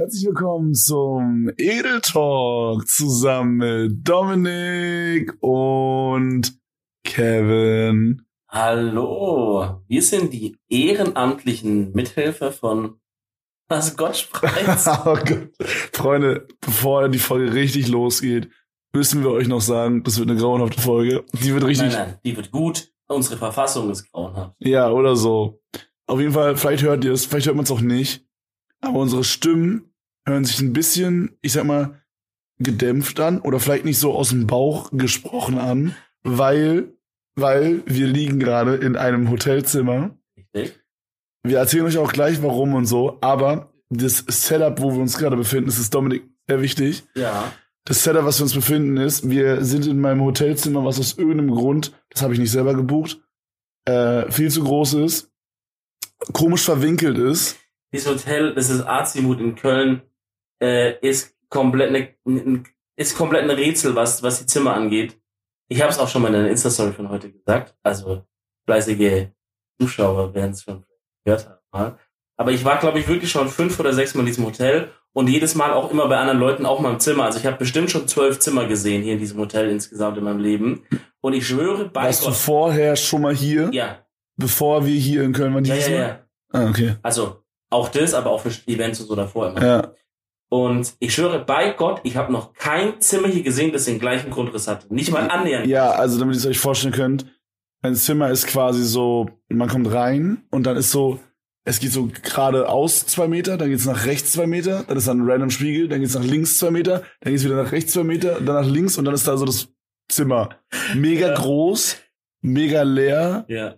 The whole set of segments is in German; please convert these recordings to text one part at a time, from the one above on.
Herzlich willkommen zum Edel Talk zusammen mit Dominik und Kevin. Hallo, wir sind die ehrenamtlichen Mithelfer von Was Gott spreizt. oh Gott. Freunde, bevor die Folge richtig losgeht, müssen wir euch noch sagen, das wird eine grauenhafte Folge. Die wird richtig. Nein, nein, die wird gut. Unsere Verfassung ist grauenhaft. Ja, oder so. Auf jeden Fall, vielleicht hört ihr es, vielleicht hört man es auch nicht. Aber unsere Stimmen hören sich ein bisschen, ich sag mal, gedämpft an oder vielleicht nicht so aus dem Bauch gesprochen an, weil, weil wir liegen gerade in einem Hotelzimmer. Richtig? Wir erzählen euch auch gleich warum und so, aber das Setup, wo wir uns gerade befinden, das ist Dominik sehr wichtig. Ja. Das Setup, was wir uns befinden, ist, wir sind in meinem Hotelzimmer, was aus irgendeinem Grund, das habe ich nicht selber gebucht, äh, viel zu groß ist, komisch verwinkelt ist. Dieses Hotel, das ist Azimut in Köln, äh, ist komplett eine, ist komplett ein Rätsel, was, was die Zimmer angeht. Ich habe es auch schon mal in der Insta-Story von heute gesagt. Also fleißige Zuschauer werden es schon gehört haben. Aber ich war, glaube ich, wirklich schon fünf oder sechs Mal in diesem Hotel und jedes Mal auch immer bei anderen Leuten auch mal im Zimmer. Also ich habe bestimmt schon zwölf Zimmer gesehen hier in diesem Hotel insgesamt in meinem Leben. Und ich schwöre bei Warst du vorher schon mal hier, Ja, bevor wir hier in Köln waren? ja, ja, ja. Ah, okay. Also auch das, aber auch für Events und so davor immer. Ja. Und ich schwöre bei Gott, ich habe noch kein Zimmer hier gesehen, das den gleichen Grundriss hatte. Nicht mal annähernd. Ja, also damit ihr es euch vorstellen könnt, ein Zimmer ist quasi so, man kommt rein und dann ist so, es geht so geradeaus zwei Meter, dann geht's nach rechts zwei Meter, dann ist da ein random Spiegel, dann geht's nach links zwei Meter, dann geht's wieder nach rechts zwei Meter, dann nach links und dann ist da so das Zimmer. Mega Ja. groß, mega leer Ja.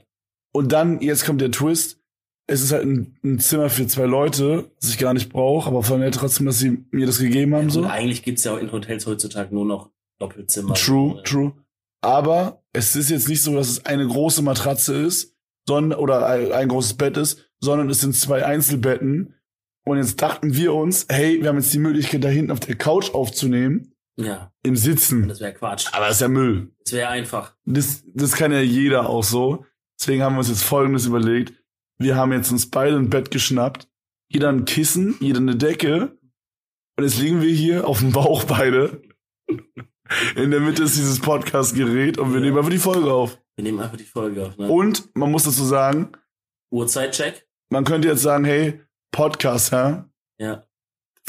und dann, jetzt kommt der Twist, es ist halt ein, ein Zimmer für zwei Leute, das ich gar nicht brauche, aber voll nett trotzdem, dass sie mir das gegeben haben. Und so. eigentlich gibt's ja auch in Hotels heutzutage nur noch Doppelzimmer. True, Äh, true. Aber es ist jetzt nicht so, dass es eine große Matratze ist, sondern, oder ein, ein großes Bett ist, sondern es sind zwei Einzelbetten. Und jetzt dachten wir uns, hey, wir haben jetzt die Möglichkeit, da hinten auf der Couch aufzunehmen, Ja, im Sitzen. das wäre Quatsch. Aber das ist ja Müll. Das wäre einfach. Das, das kann ja jeder auch so. Deswegen haben wir uns jetzt Folgendes überlegt. Wir haben jetzt uns beide ein Bett geschnappt. Jeder ein Kissen, jeder eine Decke. Und jetzt liegen wir hier auf dem Bauch beide. In der Mitte ist dieses Podcast-Gerät und wir Ja. nehmen einfach die Folge auf. Wir nehmen einfach die Folge auf. Ne? Und man muss dazu sagen, Uhrzeitcheck. man könnte jetzt sagen, hey, Podcast, ja, Ja.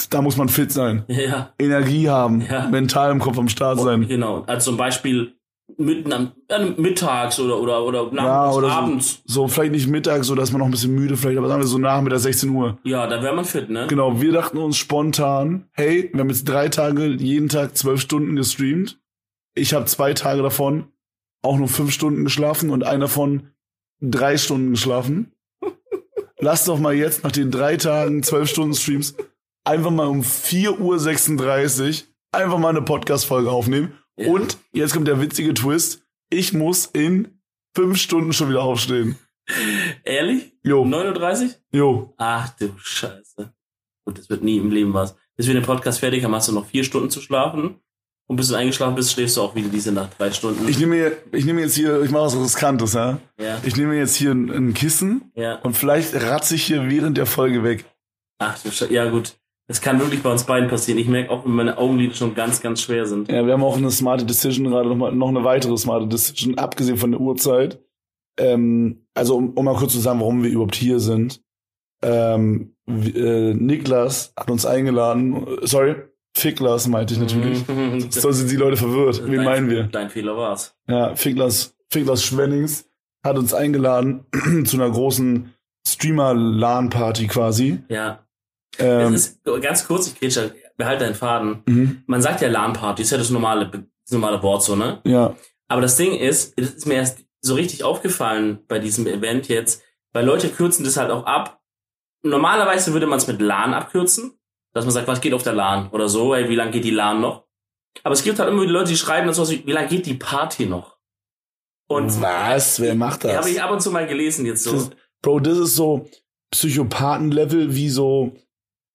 da muss man fit sein, Ja. Energie haben, Ja. mental im Kopf am Start sein. Genau. Also zum Beispiel mitten am äh, mittags oder oder oder Ja, oder abends. so. so vielleicht nicht mittags, so dass man noch ein bisschen müde vielleicht, aber sagen wir so nachmittag 16 Uhr. Ja, da wäre man fit, ne? Genau, wir dachten uns spontan, hey, wir haben jetzt drei Tage, jeden Tag zwölf Stunden gestreamt. Ich habe zwei Tage davon auch nur fünf Stunden geschlafen und einer davon drei Stunden geschlafen. Lass doch mal jetzt nach den drei Tagen zwölf Stunden Streams einfach mal um 4.36 Uhr einfach mal eine Podcast-Folge aufnehmen. Ja. Und jetzt kommt der witzige Twist. Ich muss in fünf Stunden schon wieder aufstehen. Ehrlich? Jo, 39? jo. Ach du Scheiße. Gut, das wird nie im Leben was. Bis wir den Podcast fertig haben, hast du noch vier Stunden zu schlafen. Und bis du eingeschlafen bist, schläfst du auch wieder diese Nacht drei Stunden. Ich nehme, mir- ich nehme jetzt hier, ich mache was Riskantes, ja. ja, Ich nehme jetzt hier ein, ein Kissen ja. und vielleicht ratze ich hier während der Folge weg. Ach du Scheiße. Ja gut. Das kann wirklich bei uns beiden passieren. Ich merke auch, wenn meine Augenlider schon ganz, ganz schwer sind. Ja, wir haben auch eine smarte Decision gerade noch, mal, noch eine weitere smarte Decision, abgesehen von der Uhrzeit. Ähm, also um, um mal kurz zu sagen, warum wir überhaupt hier sind. Ähm, äh, Niklas hat uns eingeladen. Sorry, Ficklas meinte ich natürlich. Mhm. Sonst sind die Leute verwirrt. Wen Dein- meinen wir? Dein Fehler war's. Ja, Ficklas, Ficklas Schwennings hat uns eingeladen zu einer großen Streamer-LAN-Party quasi. Ja. Ähm, es ist ganz kurz, ich grätsche, behalte deinen Faden. mhm, Man sagt ja LAN-Party, ist ja das normale, das normale Wort so, ne? ja, Aber das Ding ist, das ist mir erst so richtig aufgefallen bei diesem Event jetzt, weil Leute kürzen das halt auch ab. Normalerweise würde man es mit LAN abkürzen, dass man sagt, was geht auf der LAN oder so, ey, wie lange geht die LAN noch? Aber es gibt halt immer wieder Leute, die schreiben dann so, wie lange geht die Party noch? Und was? Wer macht das? habe ich ab und zu mal gelesen jetzt so. Das, Bro, das ist so Psychopathen-Level wie so,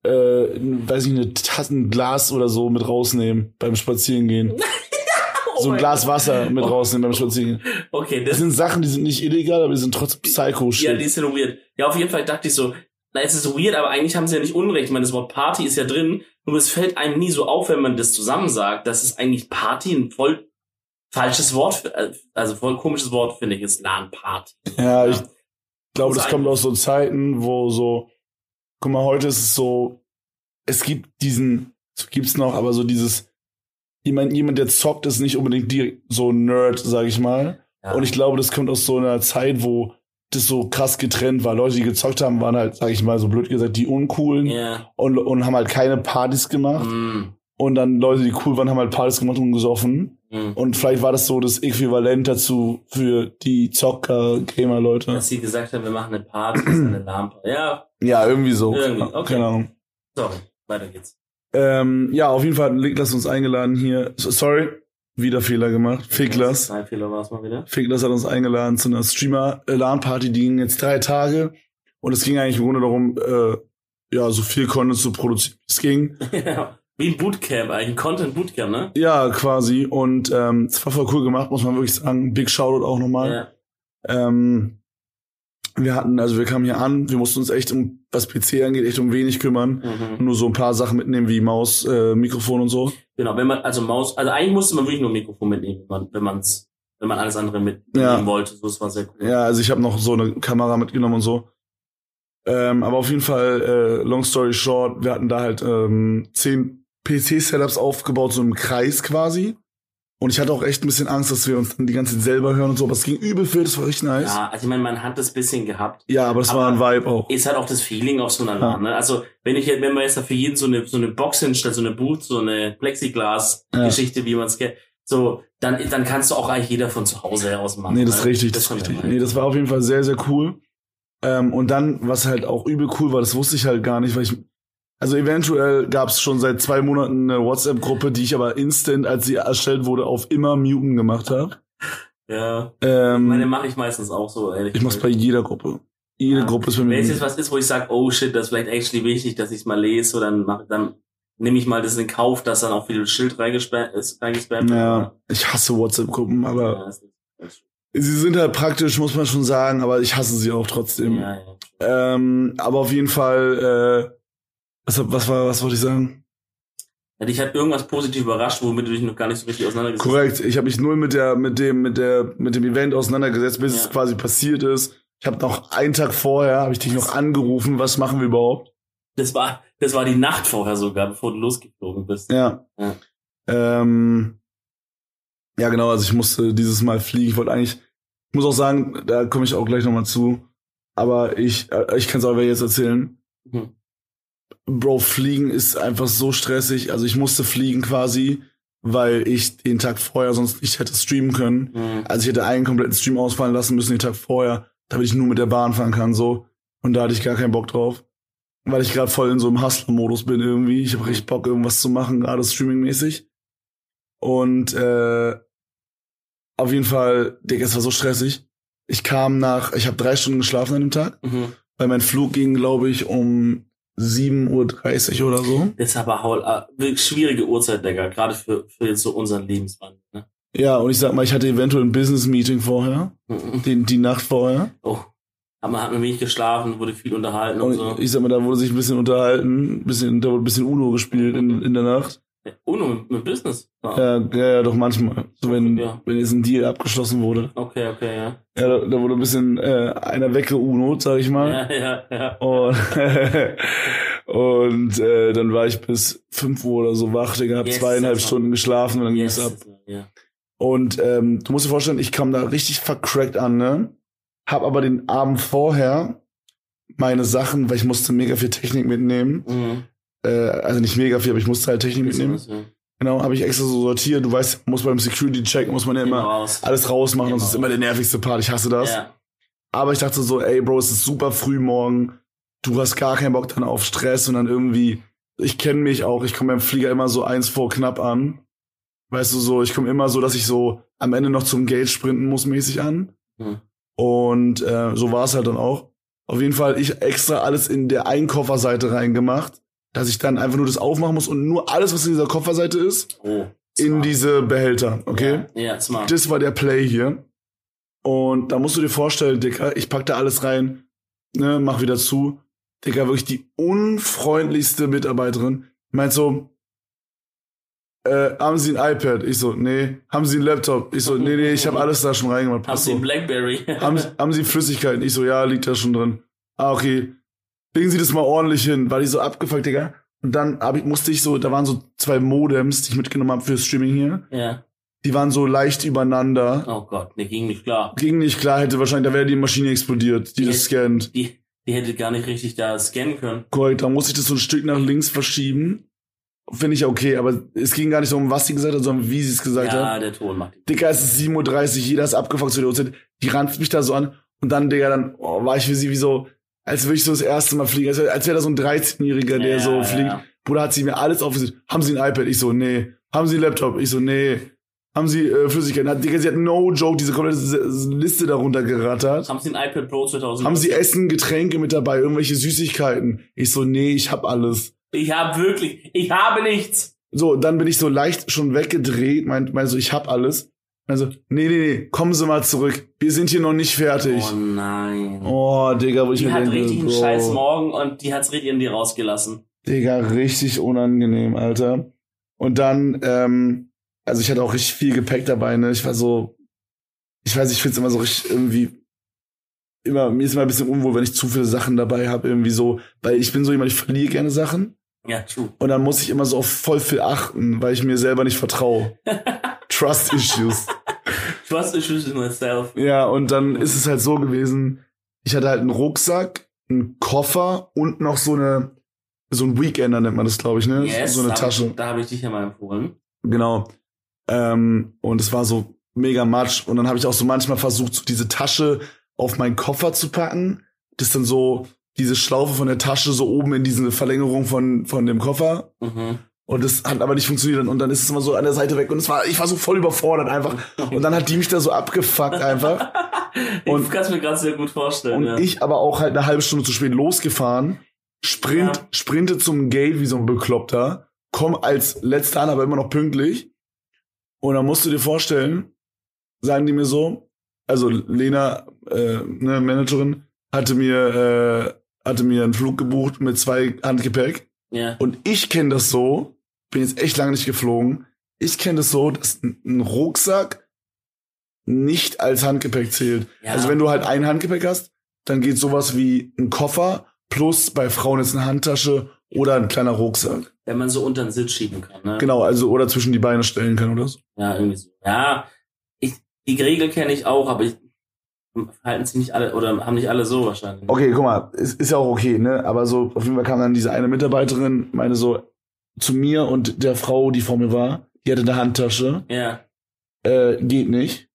äh, weiß ich, eine Tassen Glas oder so mit rausnehmen beim Spazierengehen. Oh so ein Glas Gott. Wasser mit Oh. rausnehmen beim Spazierengehen. Okay, Das das, sind Sachen, die sind nicht illegal, aber die sind trotzdem psycho ja, shit die ist ja weird. Ja, auf jeden Fall dachte ich so, na, es ist weird, aber eigentlich haben sie ja nicht Unrecht. Ich meine, das Wort Party ist ja drin, nur es fällt einem nie so auf, wenn man das zusammen sagt, dass es eigentlich Party ein voll falsches Wort, äh, also voll komisches Wort, finde ich, ist LAN-Party. Ja, ich glaube, das kommt aus so Zeiten, wo so, guck mal, heute ist es so, es gibt diesen, gibt's noch, aber so dieses, jemand, jemand, der zockt, ist nicht unbedingt die, so ein Nerd, sag ich mal. Ja. Und ich glaube, das kommt aus so einer Zeit, wo das so krass getrennt war. Leute, die gezockt haben, waren halt, sag ich mal, so blöd gesagt, die Uncoolen Ja. und, und haben halt keine Partys gemacht. Mm, Und dann Leute, die cool waren, haben halt Partys gemacht und gesoffen. Mm. Und vielleicht war das so das Äquivalent dazu für die Zocker-Gamer-Leute. Dass sie gesagt haben, wir machen eine Party, das ist eine Lampe. Ja, Ja, irgendwie so. Irgendwie, okay. Keine Ahnung. sorry, weiter geht's. Ähm, ja, auf jeden Fall hat Niklas uns eingeladen hier. So- Sorry, wieder Fehler gemacht. Fiklas. Mein Fehler war es mal wieder. Fiklas hat uns eingeladen zu einer Streamer-LAN-Party, die ging jetzt drei Tage. Und es ging eigentlich im Grunde darum, äh, ja, so viel Content zu produzieren. wie Es ging. Ja, Wie ein Bootcamp eigentlich, ein Content Bootcamp, ne? Ja, quasi. Und ähm, es war voll cool gemacht, muss man wirklich sagen. Big Shoutout auch nochmal. Ja. Ähm, wir hatten, also wir kamen hier an, wir mussten uns echt um, was PC angeht, echt um wenig kümmern. Mhm. Nur so ein paar Sachen mitnehmen wie Maus, äh, Mikrofon und so. Genau, wenn man, also Maus, also eigentlich musste man wirklich nur Mikrofon mitnehmen, wenn man, wenn man's, wenn man alles andere mitnehmen Ja. wollte. So, das war sehr cool. Ja, also ich habe noch so eine Kamera mitgenommen und so. Ähm, aber auf jeden Fall, äh, long story short, wir hatten da halt ähm, zehn PC-Setups aufgebaut, so im Kreis quasi. Und ich hatte auch echt ein bisschen Angst, dass wir uns dann die ganze Zeit selber hören und so. Aber es ging übel viel, das war richtig nice. Ja, Ja, also ich meine, man hat das bisschen gehabt. aber es war ein Vibe auch. Ist halt auch das Feeling auf so einer LAN, ne? Also, wenn ich, wenn man jetzt da für jeden so eine, so eine Box hinstellt, so eine Boot, so eine Plexiglas-Geschichte, wie man es kennt, so, dann, dann kannst du auch eigentlich jeder von zu Hause aus machen. Nee, das ist ne? richtig, das ist richtig. ja. Nee, das war auf jeden Fall sehr, sehr cool. Ähm, und dann, was halt auch übel cool war, das wusste ich halt gar nicht, weil ich, also eventuell gab es schon seit zwei Monaten eine WhatsApp-Gruppe, die ich aber instant, als sie erstellt wurde, auf immer muten gemacht habe. Ja. Ähm, Meine mache ich meistens auch so, ehrlich ich mach's bei jeder Gruppe. Jede Ja. Gruppe ist bei mir. Wenn es jetzt was ist, wo ich sage, oh shit, das ist vielleicht actually wichtig, dass ich es mal lese, so dann mach, dann nehme ich mal das in Kauf, dass dann auch viel Schild reingesperrt ist, reingespammt wird. ja, ich hasse WhatsApp-Gruppen, aber Ja, ist- sie sind halt praktisch, muss man schon sagen, aber ich hasse sie auch trotzdem. ja, ja. Ähm, aber auf jeden Fall, äh, was, was war, was wollte ich sagen? Ja, dich hat irgendwas positiv überrascht, womit du dich noch gar nicht so richtig auseinandergesetzt hast. Korrekt. Ich habe mich null mit der, mit dem, mit der, mit dem Event auseinandergesetzt, bis Ja. es quasi passiert ist. Ich habe noch einen Tag vorher, habe ich dich noch angerufen. Was machen wir überhaupt? Das war, das war die Nacht vorher sogar, bevor du losgeflogen bist. Ja. Ja. Ähm, ja, genau. Also ich musste dieses Mal fliegen. Ich wollte eigentlich, ich muss auch sagen, da komme ich auch gleich nochmal zu. Aber ich, äh, ich kann es auch jetzt erzählen. Mhm. Bro, fliegen ist einfach so stressig. Also ich musste fliegen quasi, weil ich den Tag vorher sonst nicht hätte streamen können. Mhm. Also ich hätte einen kompletten Stream ausfallen lassen müssen den Tag vorher, damit ich nur mit der Bahn fahren kann, so. Und da hatte ich gar keinen Bock drauf. Weil ich gerade voll in so einem Hustler-Modus bin irgendwie. Ich habe richtig Bock, irgendwas zu machen, gerade streamingmäßig. Und äh, auf jeden Fall, Digga, es war so stressig. Ich kam nach, ich habe drei Stunden geschlafen an dem Tag, Mhm. weil mein Flug ging, glaube ich, um 7.30 Uhr oder so. Das ist aber Haul, wirklich schwierige Uhrzeit, Digga, gerade für, für jetzt so unseren Lebenswandel. Ne? Ja, und ich sag mal, ich hatte eventuell ein Business-Meeting vorher, Mhm. die, die Nacht vorher. Oh. Hat man, hat man wenig geschlafen, wurde viel unterhalten und, Und so. ich sag mal, da wurde sich ein bisschen unterhalten, ein bisschen, da wurde ein bisschen Uno gespielt in, in der Nacht. Uno mit, Business. Ja. Ja, ja, doch manchmal. So wenn, Ja. wenn jetzt ein Deal abgeschlossen wurde. Okay, okay, ja. Ja, da, da wurde ein bisschen äh, einer weggeuno, sag ich mal. Ja, ja, ja. Und, und äh, dann war ich bis 5 Uhr oder so wach, Digga, hab Yes, zweieinhalb Stunden geschlafen und dann Yes, ging's ab. ja. Und ähm, du musst dir vorstellen, ich kam da richtig vercrackt an, ne? Hab aber den Abend vorher meine Sachen, weil ich musste mega viel Technik mitnehmen. Mhm. Äh, also nicht mega viel, aber ich musste halt Technik mitnehmen. Ja. Genau, habe ich extra so sortiert. Du weißt, muss beim Security-Check, muss man ja Immer immer alles rausmachen das ist Immer immer der nervigste Part. Ich hasse das. Ja. Aber ich dachte so, ey Bro, es ist super früh morgen. Du hast gar keinen Bock dann auf Stress und dann irgendwie, ich kenne mich auch, ich komme beim Flieger immer so eins vor knapp an. Weißt du so, ich komme immer so, dass ich so am Ende noch zum Gate sprinten muss mäßig an. Mhm. Und äh, so war es halt dann auch. Auf jeden Fall ich extra alles in der Einkofferseite reingemacht, dass ich dann einfach nur das aufmachen muss und nur alles, was in dieser Kofferseite ist, Oh. in diese Behälter, okay? Ja, ja smart. Das war der Play hier. Und da musst du dir vorstellen, Dicker, ich pack da alles rein, ne, mach wieder zu. Digga, wirklich die unfreundlichste Mitarbeiterin. Meint so, äh, haben Sie ein iPad? Ich so, nee. Haben Sie einen Laptop? Ich so, nee, nee, ich habe alles da schon reingemacht. Haben Sie ein Blackberry? haben, haben Sie Flüssigkeiten? Ich so, ja, liegt da schon drin. Ah, okay. Legen Sie das mal ordentlich hin. War die so abgefuckt, Digga. Und dann hab ich, musste ich so, da waren so zwei Modems, die ich mitgenommen habe für Streaming hier. ja. Die waren so leicht übereinander. Oh Gott, ne, ging nicht klar. Ging nicht klar, hätte wahrscheinlich, da wäre die Maschine explodiert, die Die das scannt. Die, die hätte gar nicht richtig da scannen können. Korrekt, da musste ich das so ein Stück nach links verschieben. Finde ich okay, aber es ging gar nicht so um, was sie gesagt hat, sondern wie sie es gesagt hat. Ja, der Ton macht. Dicker, es ist 7.30 Uhr, jeder ist abgefuckt zu der Uhrzeit. Die ranzt mich da so an. Und dann, Digga, dann oh, war ich für sie wie so, als würde ich so das erste Mal fliegen. Als, als wäre da so ein 13-Jähriger, der Ja, so fliegt. ja. Bruder hat sie mir alles aufgesetzt. Haben Sie ein iPad? Ich so, nee. Haben Sie einen Laptop? Ich so, nee. Haben Sie äh, Flüssigkeiten? Hat, Digga, sie hat no joke diese komplette Liste darunter gerattert. Haben Sie ein iPad Pro 2000? Haben Sie Essen, Getränke mit dabei, irgendwelche Süßigkeiten? Ich so, nee, ich hab alles. Ich habe wirklich, ich habe nichts. So, dann bin ich so leicht schon weggedreht, meint, meint so, ich hab alles. Also, nee, nee, nee, kommen Sie mal zurück. Wir sind hier noch nicht fertig. Oh nein. Oh, Digga, wo ich die mir hat denke, richtig einen scheiß Morgen und die hat's richtig in dir rausgelassen. Digga, richtig unangenehm, Alter. Und dann, ähm, also ich hatte auch richtig viel Gepäck dabei, ne? Ich war so, ich weiß, ich find's immer so richtig irgendwie, immer, mir ist immer ein bisschen unwohl, wenn ich zu viele Sachen dabei habe, irgendwie so, weil ich bin so jemand, ich verliere gerne Sachen. Ja, true. Und dann muss ich immer so auf voll viel achten, weil ich mir selber nicht vertraue. Trust Issues. Trust issues in myself. Ja, und dann ist es halt so gewesen, ich hatte halt einen Rucksack, einen Koffer und noch so eine, so ein Weekender nennt man das, glaube ich, ne? Yes, so eine Tasche. Ich, da habe ich dich ja mal empfohlen. Genau. Ähm, und es war so mega matsch. Und dann habe ich auch so manchmal versucht, so diese Tasche auf meinen Koffer zu packen. Das dann so diese Schlaufe von der Tasche so oben in diese Verlängerung von, von dem Koffer. Mhm. Und das hat aber nicht funktioniert. Und dann ist es immer so an der Seite weg. Und es war, ich war so voll überfordert einfach. Und dann hat die mich da so abgefuckt einfach. ich Und- kann es mir gerade sehr gut vorstellen. Und ja. ich aber auch halt eine halbe Stunde zu spät losgefahren. Sprint, Ja. sprinte zum Gate wie so ein Bekloppter. Komm als letzter an, aber immer noch pünktlich. Und dann musst du dir vorstellen, sagen die mir so, also Lena, äh, ne, Managerin, hatte mir, äh, hatte mir einen Flug gebucht mit zwei Handgepäck. ja. Und ich kenne das so, bin jetzt echt lange nicht geflogen. Ich kenne das so, dass ein Rucksack nicht als Handgepäck zählt. Ja. Also wenn du halt ein Handgepäck hast, dann geht sowas wie ein Koffer plus bei Frauen jetzt eine Handtasche oder ein kleiner Rucksack. Wenn man so unter den Sitz schieben kann. Ne? Genau, also oder zwischen die Beine stellen kann oder so. Ja, irgendwie so. Ja, ich, die Regel kenne ich auch, aber ich halten sie nicht alle oder haben nicht alle so wahrscheinlich. Okay, guck mal, ist, ist ja auch okay, ne? Aber so, auf jeden Fall kam dann diese eine Mitarbeiterin, meine so, zu mir und der Frau, die vor mir war, die hatte eine Handtasche. Ja. Äh, geht nicht.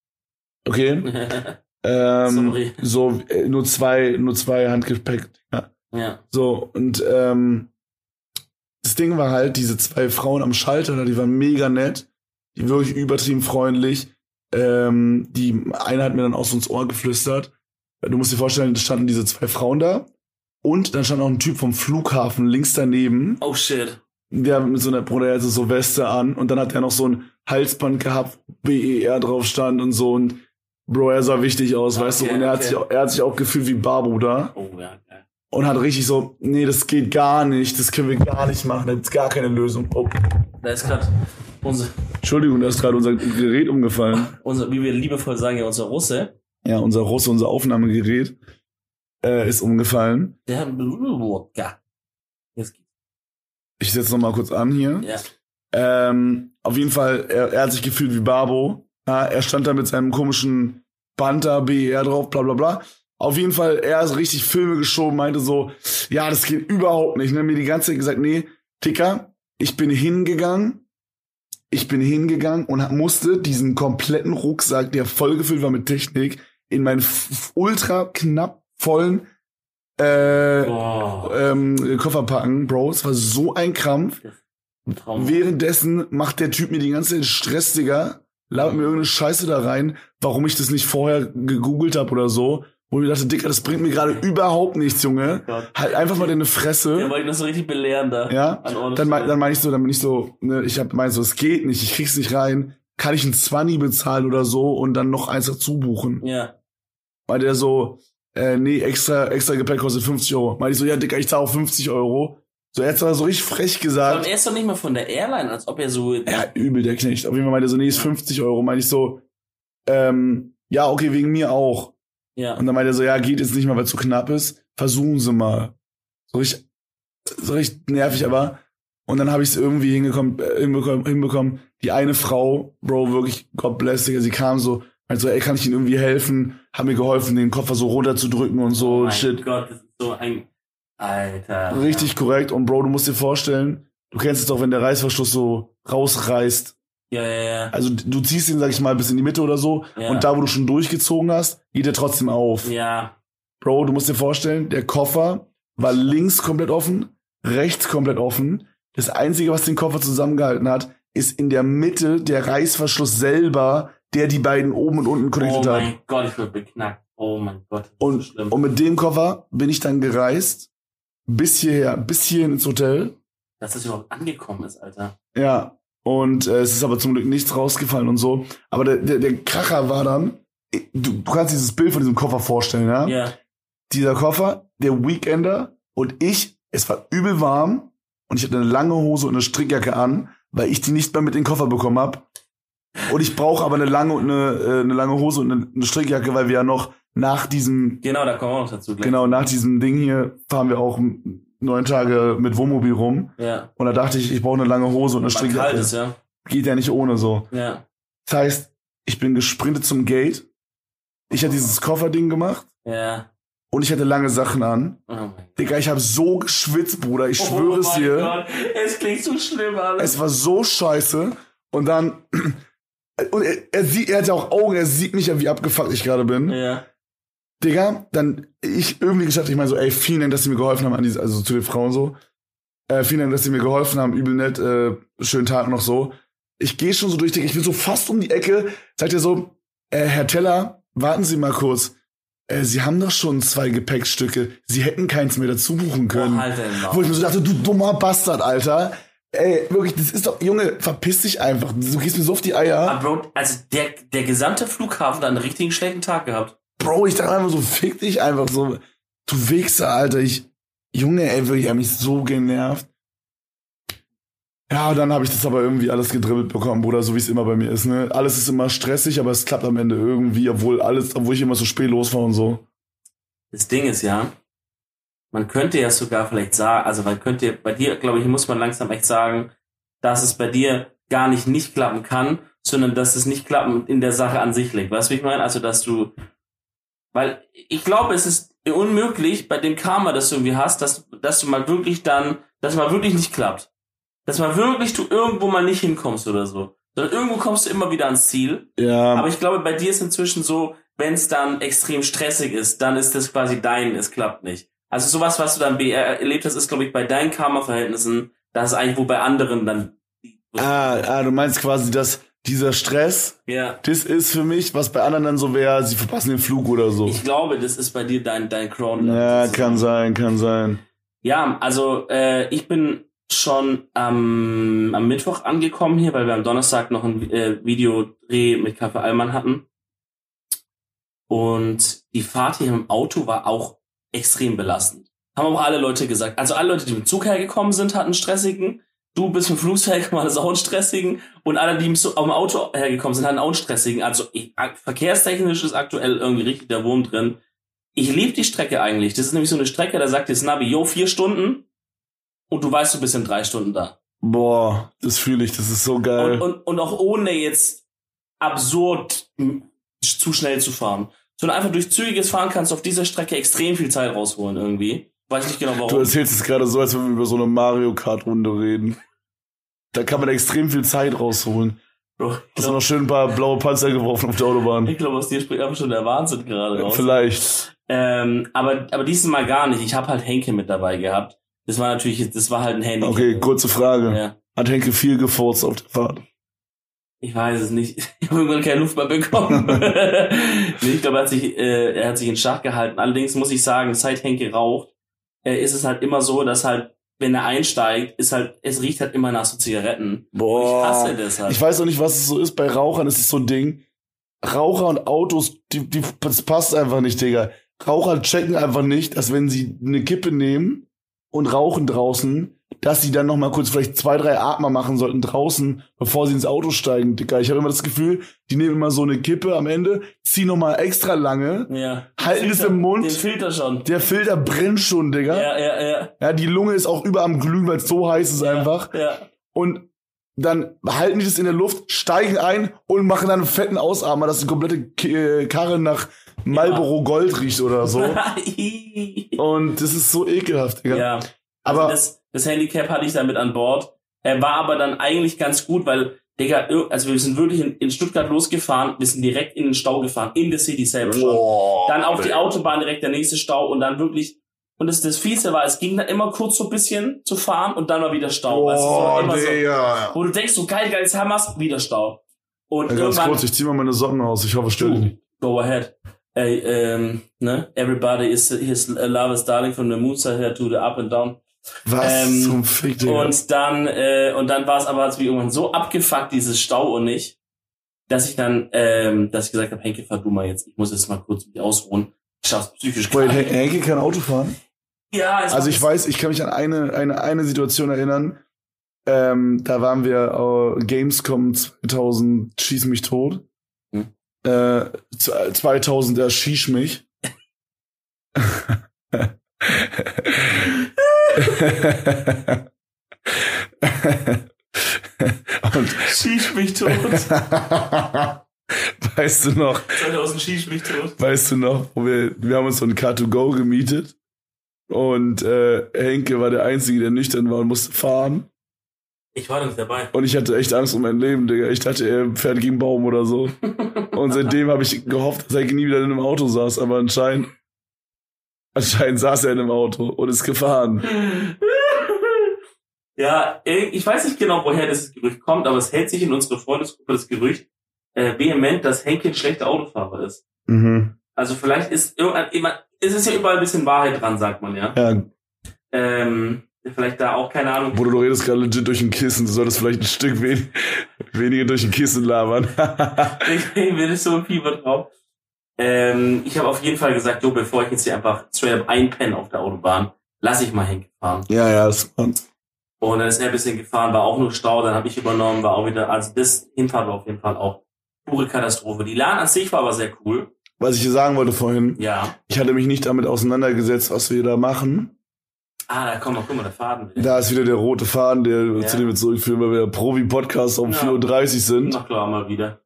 Okay. Ähm, Sorry. so, äh, nur zwei, nur zwei Handgepäck. Ja. ja. So, und ähm, das Ding war halt, diese zwei Frauen am Schalter, die waren mega nett, die wirklich übertrieben freundlich. Ähm, die eine hat mir dann auch so ins Ohr geflüstert. Du musst dir vorstellen, da standen diese zwei Frauen da und dann stand auch ein Typ vom Flughafen links daneben, Oh shit. Der mit so einer Bruder er hatte so Weste an und dann hat er noch so ein Halsband gehabt, BER drauf stand und so und Bro, er sah wichtig aus, weißt du, Okay, und er hat, okay. sich auch, er hat sich auch gefühlt wie Babu da Oh ja, geil. und hat richtig so, nee, das geht gar nicht, das können wir gar nicht machen, da gibt's gar keine Lösung. Oh, Da ist gerade unser, Entschuldigung, da ist gerade unser Gerät umgefallen. unser, wie wir liebevoll sagen, ja, unser Russe, Ja, unser Russe, unser Aufnahmegerät äh, ist umgefallen. der hat. Jetzt geht's. Ich setze noch mal kurz an hier. Ja. Ähm, auf jeden Fall, er, er hat sich gefühlt wie Babo. Ja, er stand da mit seinem komischen Banter, BER drauf, bla bla bla. Auf jeden Fall, er hat so richtig Filme geschoben, meinte so, ja, das geht überhaupt nicht. Ne? Mir die ganze Zeit gesagt, nee, Ticker, ich bin hingegangen, ich bin hingegangen und musste diesen kompletten Rucksack, der vollgefüllt war mit Technik, in meinen ultra knapp vollen äh, Boah. ähm, Koffer packen, Bro. Es war so ein Krampf. Traum. Währenddessen macht der Typ mir die ganze Zeit Stress, Digga. Labert mir irgendeine Scheiße da rein, warum ich das nicht vorher gegoogelt habe oder so. Wo ich mir dachte, Digga, das bringt mir gerade überhaupt nichts, Junge. Gott. Halt einfach mal deine Fresse. wollte das so richtig belehren da. Ja. Dann, mein, dann meine ich so, dann bin ich so, ne, ich hab meint so, es geht nicht, ich krieg's nicht rein. Kann ich ein 20 bezahlen oder so und dann noch eins dazu buchen? Ja. Weil der so, äh, nee, extra, extra Gepäck kostet 50 Euro. Meinte ich so, ja, Digga, ich zahle auch 50 Euro. So, er hat zwar so richtig frech Aber gesagt. er ist doch nicht mal von der Airline, als ob er so. Ja, übel, der Knecht. Auf jeden Fall meinte er so, nee, ist 50 Euro. Meinte ich so, ähm, ja, okay, wegen mir auch. Ja. Und dann meinte er so, ja, geht jetzt nicht mal, weil es zu knapp ist. Versuchen Sie mal. So richtig, so richtig nervig, aber. Und dann habe ich es irgendwie hingekommen, äh, hinbekommen, hinbekommen. Die eine Frau, Bro, wirklich, God bless, Digga, sie kam so, meinte so, ey, kann ich Ihnen irgendwie helfen? Hat mir geholfen, den Koffer so runterzudrücken und so, oh mein shit. Gott, das ist so ein. Alter. Richtig korrekt. Und Bro, du musst dir vorstellen, du kennst es doch, wenn der Reißverschluss so rausreißt. Ja, ja, ja. Also du ziehst ihn, sag ich mal, bis in die Mitte oder so. Ja. Und da, wo du schon durchgezogen hast, geht er trotzdem auf. Ja. Bro, du musst dir vorstellen, der Koffer war links komplett offen, rechts komplett offen. Das Einzige, was den Koffer zusammengehalten hat, ist in der Mitte der Reißverschluss selber, der die beiden oben und unten Oh connected hat. mein Gott, ich bin beknackt. Oh mein Gott, das ist Und, so schlimm. und mit dem Koffer bin ich dann gereist, bis hierher, bis hierhin ins Hotel. Dass das überhaupt angekommen ist, Alter. Ja, und äh, es ist aber zum Glück nichts rausgefallen und so. Aber der, der, der Kracher war dann, du, du kannst dieses Bild von diesem Koffer vorstellen, ja? Ja. Dieser Koffer, der Weekender und ich, es war übel warm und ich hatte eine lange Hose und eine Strickjacke an, weil ich die nicht mehr mit in den Koffer bekommen hab. Und ich brauche aber eine lange und eine, äh, eine lange Hose und eine, eine Strickjacke, weil wir ja noch nach diesem, Genau, da kommen wir auch noch dazu gleich. genau, nach diesem Ding hier fahren wir auch neun Tage mit Wohnmobil rum. Ja. Und da dachte ich, ich brauche eine lange Hose und eine Weil kalt Strickjacke. ist, ja. Geht ja nicht ohne so. Ja. Das heißt, ich bin gesprintet zum Gate. Ich hatte dieses Kofferding gemacht Ja. und ich hatte lange Sachen an. Oh. Digga, ich habe so geschwitzt, Bruder. Ich schwöre oh es mein dir. Gott. Es klingt so schlimm, alles. Es war so scheiße. Und dann. Und er, er, sieht, er hat ja auch Augen, er sieht mich ja, wie abgefuckt ich gerade bin. Ja. Digga, dann ich irgendwie geschafft, ich meine so, ey, vielen Dank, dass sie mir geholfen haben, an diese, also zu den Frauen so. Äh, vielen Dank, dass sie mir geholfen haben, übel nett, äh, schönen Tag noch so. Ich gehe schon so durch, Digga, ich bin so fast um die Ecke, sagt er so, äh, Herr Teller, warten Sie mal kurz. Äh, Sie haben doch schon zwei Gepäckstücke. Sie hätten keins mehr dazu buchen können. Oh, halt. Wo ich mir so dachte, du dummer Bastard, Alter. Ey, wirklich, das ist doch, Junge, verpiss dich einfach. Du gehst mir so auf die Eier. Aber Bro, also der, der gesamte Flughafen hat einen richtigen schlechten Tag gehabt. Bro, ich dachte einfach so, fick dich einfach so. Du Wichser, Alter. Ich, Junge, ey, wirklich, er hat mich so genervt. Ja, dann habe ich das aber irgendwie alles gedribbelt bekommen, Bruder, so wie es immer bei mir ist, ne? Alles ist immer stressig, aber es klappt am Ende irgendwie, obwohl alles, obwohl ich immer so spät los war und so. Das Ding ist ja, man könnte ja sogar vielleicht sagen, also man könnte, bei dir, glaube ich, muss man langsam echt sagen, dass es bei dir gar nicht nicht klappen kann, sondern dass es nicht klappen in der Sache an sich liegt. Weißt du, wie ich meine? Also, dass du, weil ich glaube, es ist unmöglich bei dem Karma, das du irgendwie hast, dass, dass du mal wirklich dann, dass mal wirklich nicht klappt. Dass mal wirklich du irgendwo mal nicht hinkommst oder so. Sondern irgendwo kommst du immer wieder ans Ziel. Ja, Aber ich glaube, bei dir ist inzwischen so, wenn es dann extrem stressig ist, dann ist das quasi dein, es klappt nicht. Also sowas, was du dann äh, erlebt hast, ist, glaube ich, bei deinen Karma-Verhältnissen, das ist eigentlich, wo bei anderen dann. ah, ah, du meinst quasi, dass dieser Stress, Ja. das ist für mich, was bei anderen dann so wäre, sie verpassen den Flug oder so. Ich glaube, das ist bei dir dein, dein Crown. Ja, kann sein, kann sein. Ja, also äh, ich bin schon am, am Mittwoch angekommen hier, weil wir am Donnerstag noch ein äh, Videodreh mit Kaffee Allmann hatten. Und die Fahrt hier im Auto war auch extrem belastend. Haben auch alle Leute gesagt. Also alle Leute, die mit dem Zug hergekommen sind, hatten einen stressigen. Du bist mit dem Flugzeug hergekommen, hattest auch einen stressigen. Und alle, die mit dem Auto hergekommen sind, hatten auch einen stressigen. Also ich, verkehrstechnisch ist aktuell irgendwie richtig der Wurm drin. Ich liebe die Strecke eigentlich. Das ist nämlich so eine Strecke, da sagt jetzt Navi, yo, vier Stunden. Und du weißt, du bist in drei Stunden da. Boah, das fühle ich, das ist so geil. Und, und, und auch ohne jetzt absurd zu schnell zu fahren. Sondern einfach durch zügiges Fahren kannst du auf dieser Strecke extrem viel Zeit rausholen irgendwie. Weiß nicht genau Du warum. erzählst es gerade so, als wenn wir über so eine Mario Kart Runde reden. Da kann man extrem viel Zeit rausholen. Bro, Hast du glaube, noch schön ein paar blaue Panzer geworfen auf der Autobahn? ich glaub, aus dir spricht einfach schon der Wahnsinn gerade raus. Vielleicht. Ähm, aber, aber dieses Mal gar nicht. Ich habe halt Henke mit dabei gehabt. Das war natürlich, das war halt ein Handy. Okay, kurze Frage. Ja. Hat Henke viel gefurzt auf der Fahrt? Ich weiß es nicht. Ich habe irgendwann keine Luft mehr bekommen. nee, ich glaube, er hat sich, äh, er hat sich in Schach gehalten. Allerdings muss ich sagen, seit Henke raucht, äh, ist es halt immer so, dass halt, wenn er einsteigt, ist halt, es riecht halt immer nach so Zigaretten. Boah. Ich hasse das halt. Ich weiß auch nicht, was es so ist. Bei Rauchern ist es so ein Ding. Raucher und Autos, die, die, das passt einfach nicht, Digga. Raucher checken einfach nicht, dass wenn sie eine Kippe nehmen und rauchen draußen, dass sie dann noch mal kurz vielleicht zwei, drei Atmer machen sollten draußen, bevor sie ins Auto steigen, Digga. Ich habe immer das Gefühl, die nehmen immer so eine Kippe am Ende, ziehen noch mal extra lange, Ja. halten es im Mund. Den Filter schon. Der Filter brennt schon, Digga. Ja, ja, ja. Ja, die Lunge ist auch über am Glühen, weil es so heiß ist einfach. Ja. Und dann halten die das in der Luft, steigen ein und machen dann einen fetten Ausatmer, dass die komplette äh, Karre nach Marlboro Gold riecht oder so. Und das ist so ekelhaft, Digga. ja. Also Aber das, das Handicap hatte ich damit an Bord. Er war aber dann eigentlich ganz gut, weil, Digga, also wir sind wirklich in, in Stuttgart losgefahren, wir sind direkt in den Stau gefahren, in der City selber schon. Boah, Dann auf die. Autobahn direkt der nächste Stau und dann wirklich, und das, das Fiese war, es ging dann immer kurz so ein bisschen zu fahren und dann war wieder Stau. weißt du, so wo du denkst, so geil, geil, jetzt haben wir's, wieder Stau. Und Ja, ganz kurz, ich zieh mal meine Socken aus. Ich hoffe, es stört dich nicht. go ahead. Ey, ähm, ne? Everybody is his love is darling from the moon side here to the up and down. Was Ähm, zum Fick, Digga. Und dann, äh, und dann war es aber mich irgendwann so abgefuckt, dieses Stau und nicht, dass ich dann, ähm, dass ich gesagt habe, Henke, fahr du mal jetzt, ich muss jetzt mal kurz mich ausruhen. Ich schaff's psychisch krank. Hen- Henke kann Auto fahren? Ja, Also ich weiß, ich kann mich an eine, eine, eine Situation erinnern. Ähm, da waren wir äh, Gamescom 2000 Schieß mich tot. Hm. Äh, z- 2000 er Schieß mich. Und Schieß mich tot. weißt du noch, 2000 schieß mich tot. weißt du noch, wo wir, wir haben uns so ein Car2Go gemietet und äh, Henke war der Einzige, der nüchtern war und musste fahren. Ich war da nicht dabei. Und ich hatte echt Angst um mein Leben, Digga. Ich dachte, er fährt gegen Baum oder so. Und seitdem habe ich gehofft, dass er nie wieder in einem Auto saß. Aber anscheinend, anscheinend saß er in einem Auto und ist gefahren. Ja, äh, ich weiß nicht genau, woher das Gerücht kommt, aber es hält sich in unserer Freundesgruppe das Gerücht äh, vehement, dass Henke ein schlechter Autofahrer ist. Mhm. Also vielleicht ist irgendwann es ist ja überall ein bisschen Wahrheit dran, sagt man ja. Ja, Ähm, vielleicht da auch, keine Ahnung. Bruder, du redest gerade legit durch ein Kissen. Du solltest vielleicht ein Stück wen weniger durch ein Kissen labern. Ich bin so ein Fieber drauf. Ähm, ich habe auf jeden Fall gesagt, jo, bevor ich jetzt hier einfach straight up einpenne auf der Autobahn, lass ich mal Henke fahren. ja, ja, das war, Und dann ist er ein bisschen gefahren, war auch nur Stau, dann habe ich übernommen, war auch wieder, also das Hinfahrt war auf jeden Fall auch pure Katastrophe. Die LAN an sich war aber sehr cool. was ich dir sagen wollte vorhin. Ja. Ich hatte mich nicht damit auseinandergesetzt, was wir da machen. Ah, da komm mal, guck mal, der Faden. wieder. Da ist wieder der rote Faden, der Ja. zu dem wir zurückführen, weil wir Profi-Podcast um Ja. 4.30 Uhr sind. Na klar, mal wieder.